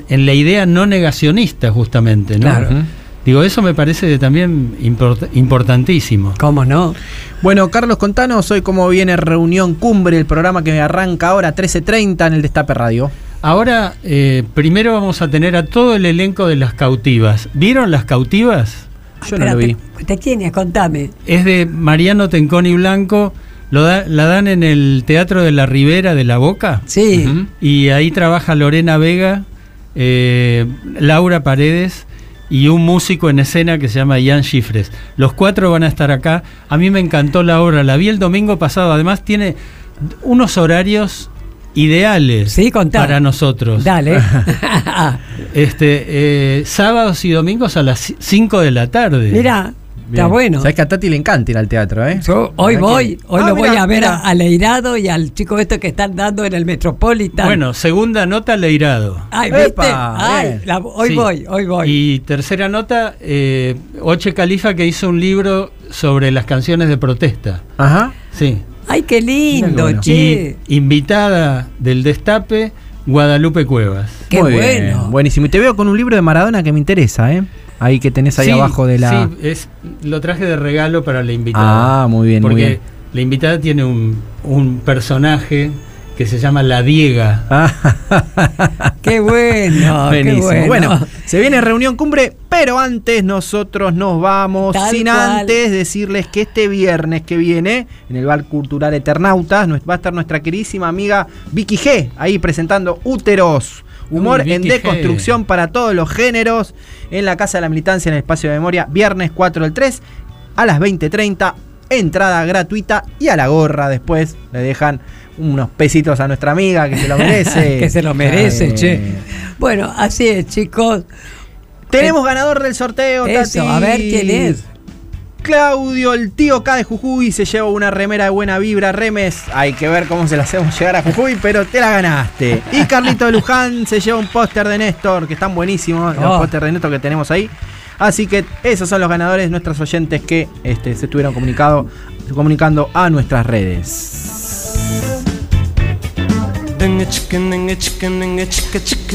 en la idea no negacionista justamente, ¿no? Claro. Digo, eso me parece también import- importantísimo. ¿Cómo no? Bueno, Carlos, contanos hoy cómo viene Reunión Cumbre, el programa que arranca ahora 13.30 en el Destape Radio. Ahora, eh, primero vamos a tener a todo el elenco de las cautivas. ¿Vieron las cautivas? Yo no lo vi. ¿De quién es? Contame. Es de Mariano Tenconi Blanco. Lo da- la dan en el Teatro de la Ribera de la Boca. Sí. Y ahí trabaja Lorena Vega, eh, Laura Paredes y un músico en escena que se llama Ian Schifres. Los cuatro van a estar acá. A mí me encantó la obra, la vi el domingo pasado. Además tiene unos horarios ideales Sí, para nosotros. Dale. (laughs) Este, eh, sábados y domingos a las 5 de la tarde. Mira, está bueno. Sabes que a Tati le encanta ir al teatro, ¿eh? Yo hoy ¿Verdad voy, que- hoy Ah, lo voy a ver a, a Leirado y al chico este que están dando en el Metropolitan. Bueno, segunda nota Leirado. Ay, ¿viste? Epa, Ay, la- hoy Sí. voy, hoy voy. Y tercera nota, eh, Oche Califa que hizo un libro sobre las canciones de protesta. Ajá. Sí. Ay, qué lindo, bueno. che. Y invitada del Destape, Guadalupe Cuevas. Qué Muy bueno. bien, buenísimo. Y te veo con un libro de Maradona que me interesa, ¿eh? Ahí que tenés ahí Sí, abajo de la. Sí, es, lo traje de regalo para la invitada. Ah, muy bien, muy Porque bien. la invitada tiene un, un personaje que se llama La Diega. (laughs) Qué bueno, qué bueno. Bueno, se viene reunión cumbre, pero antes nosotros nos vamos, Tal sin cual. antes decirles que este viernes que viene, en el Bar Cultural Eternautas, nos- va a estar nuestra queridísima amiga Vicky G, ahí presentando Úteros. Humor Uy, en deconstrucción para todos los géneros en la Casa de la Militancia en el Espacio de Memoria, viernes 4 del 3 a las 20.30, entrada gratuita y a la gorra después le dejan unos pesitos a nuestra amiga que se lo merece. (laughs) que se lo merece, Eh, che. Bueno, así es, chicos. Tenemos ganador del sorteo, Eso, Tati. a ver quién es. Claudio, el tío K de Jujuy, se lleva una remera de buena vibra, remes. Hay que ver cómo se la hacemos llegar a Jujuy, pero te la ganaste. Y Carlito de Luján se lleva un póster de Néstor, que están buenísimos, los Oh. pósters de Néstor que tenemos ahí. Así que esos son los ganadores, nuestros oyentes que este, se estuvieron comunicado, comunicando a nuestras redes.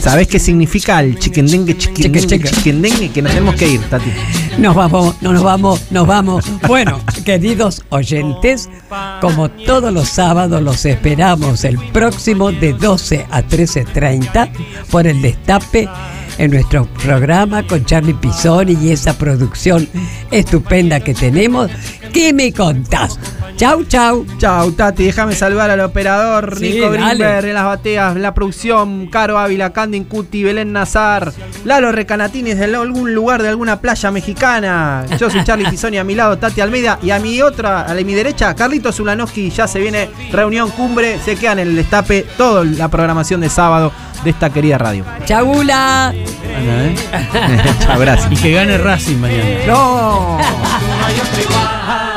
¿Sabés qué significa el chiquendengue, chiquendengue, Chique, chique. chiquendengue? Que nos tenemos que ir, Tati. (laughs) Nos vamos, no nos vamos, nos vamos. Bueno, queridos oyentes, como todos los sábados los esperamos el próximo de 12 a 13.30 por el Destape en nuestro programa con Charlie Pisoni y esa producción estupenda que tenemos. ¿Qué me contás? Chau, chau. Chau, Tati, déjame salvar al operador Sí, Nico. Grimberg en las bateas, la producción, Caro Ávila, Candy Cuti, Belén Nazar, Lalo Recanatines de algún lugar de alguna playa mexicana. Yo soy Charlie (laughs) Pisoni, a mi lado Tati Almeida y a mi otra, a la- mi derecha, Carlitos Zulanowski. Ya se viene reunión cumbre, se quedan en el destape toda la programación de sábado de esta querida radio. Chaula. Ana, ¿eh? (laughs) Chao, gracias. Y que gane Racing mañana. ¡No! (laughs)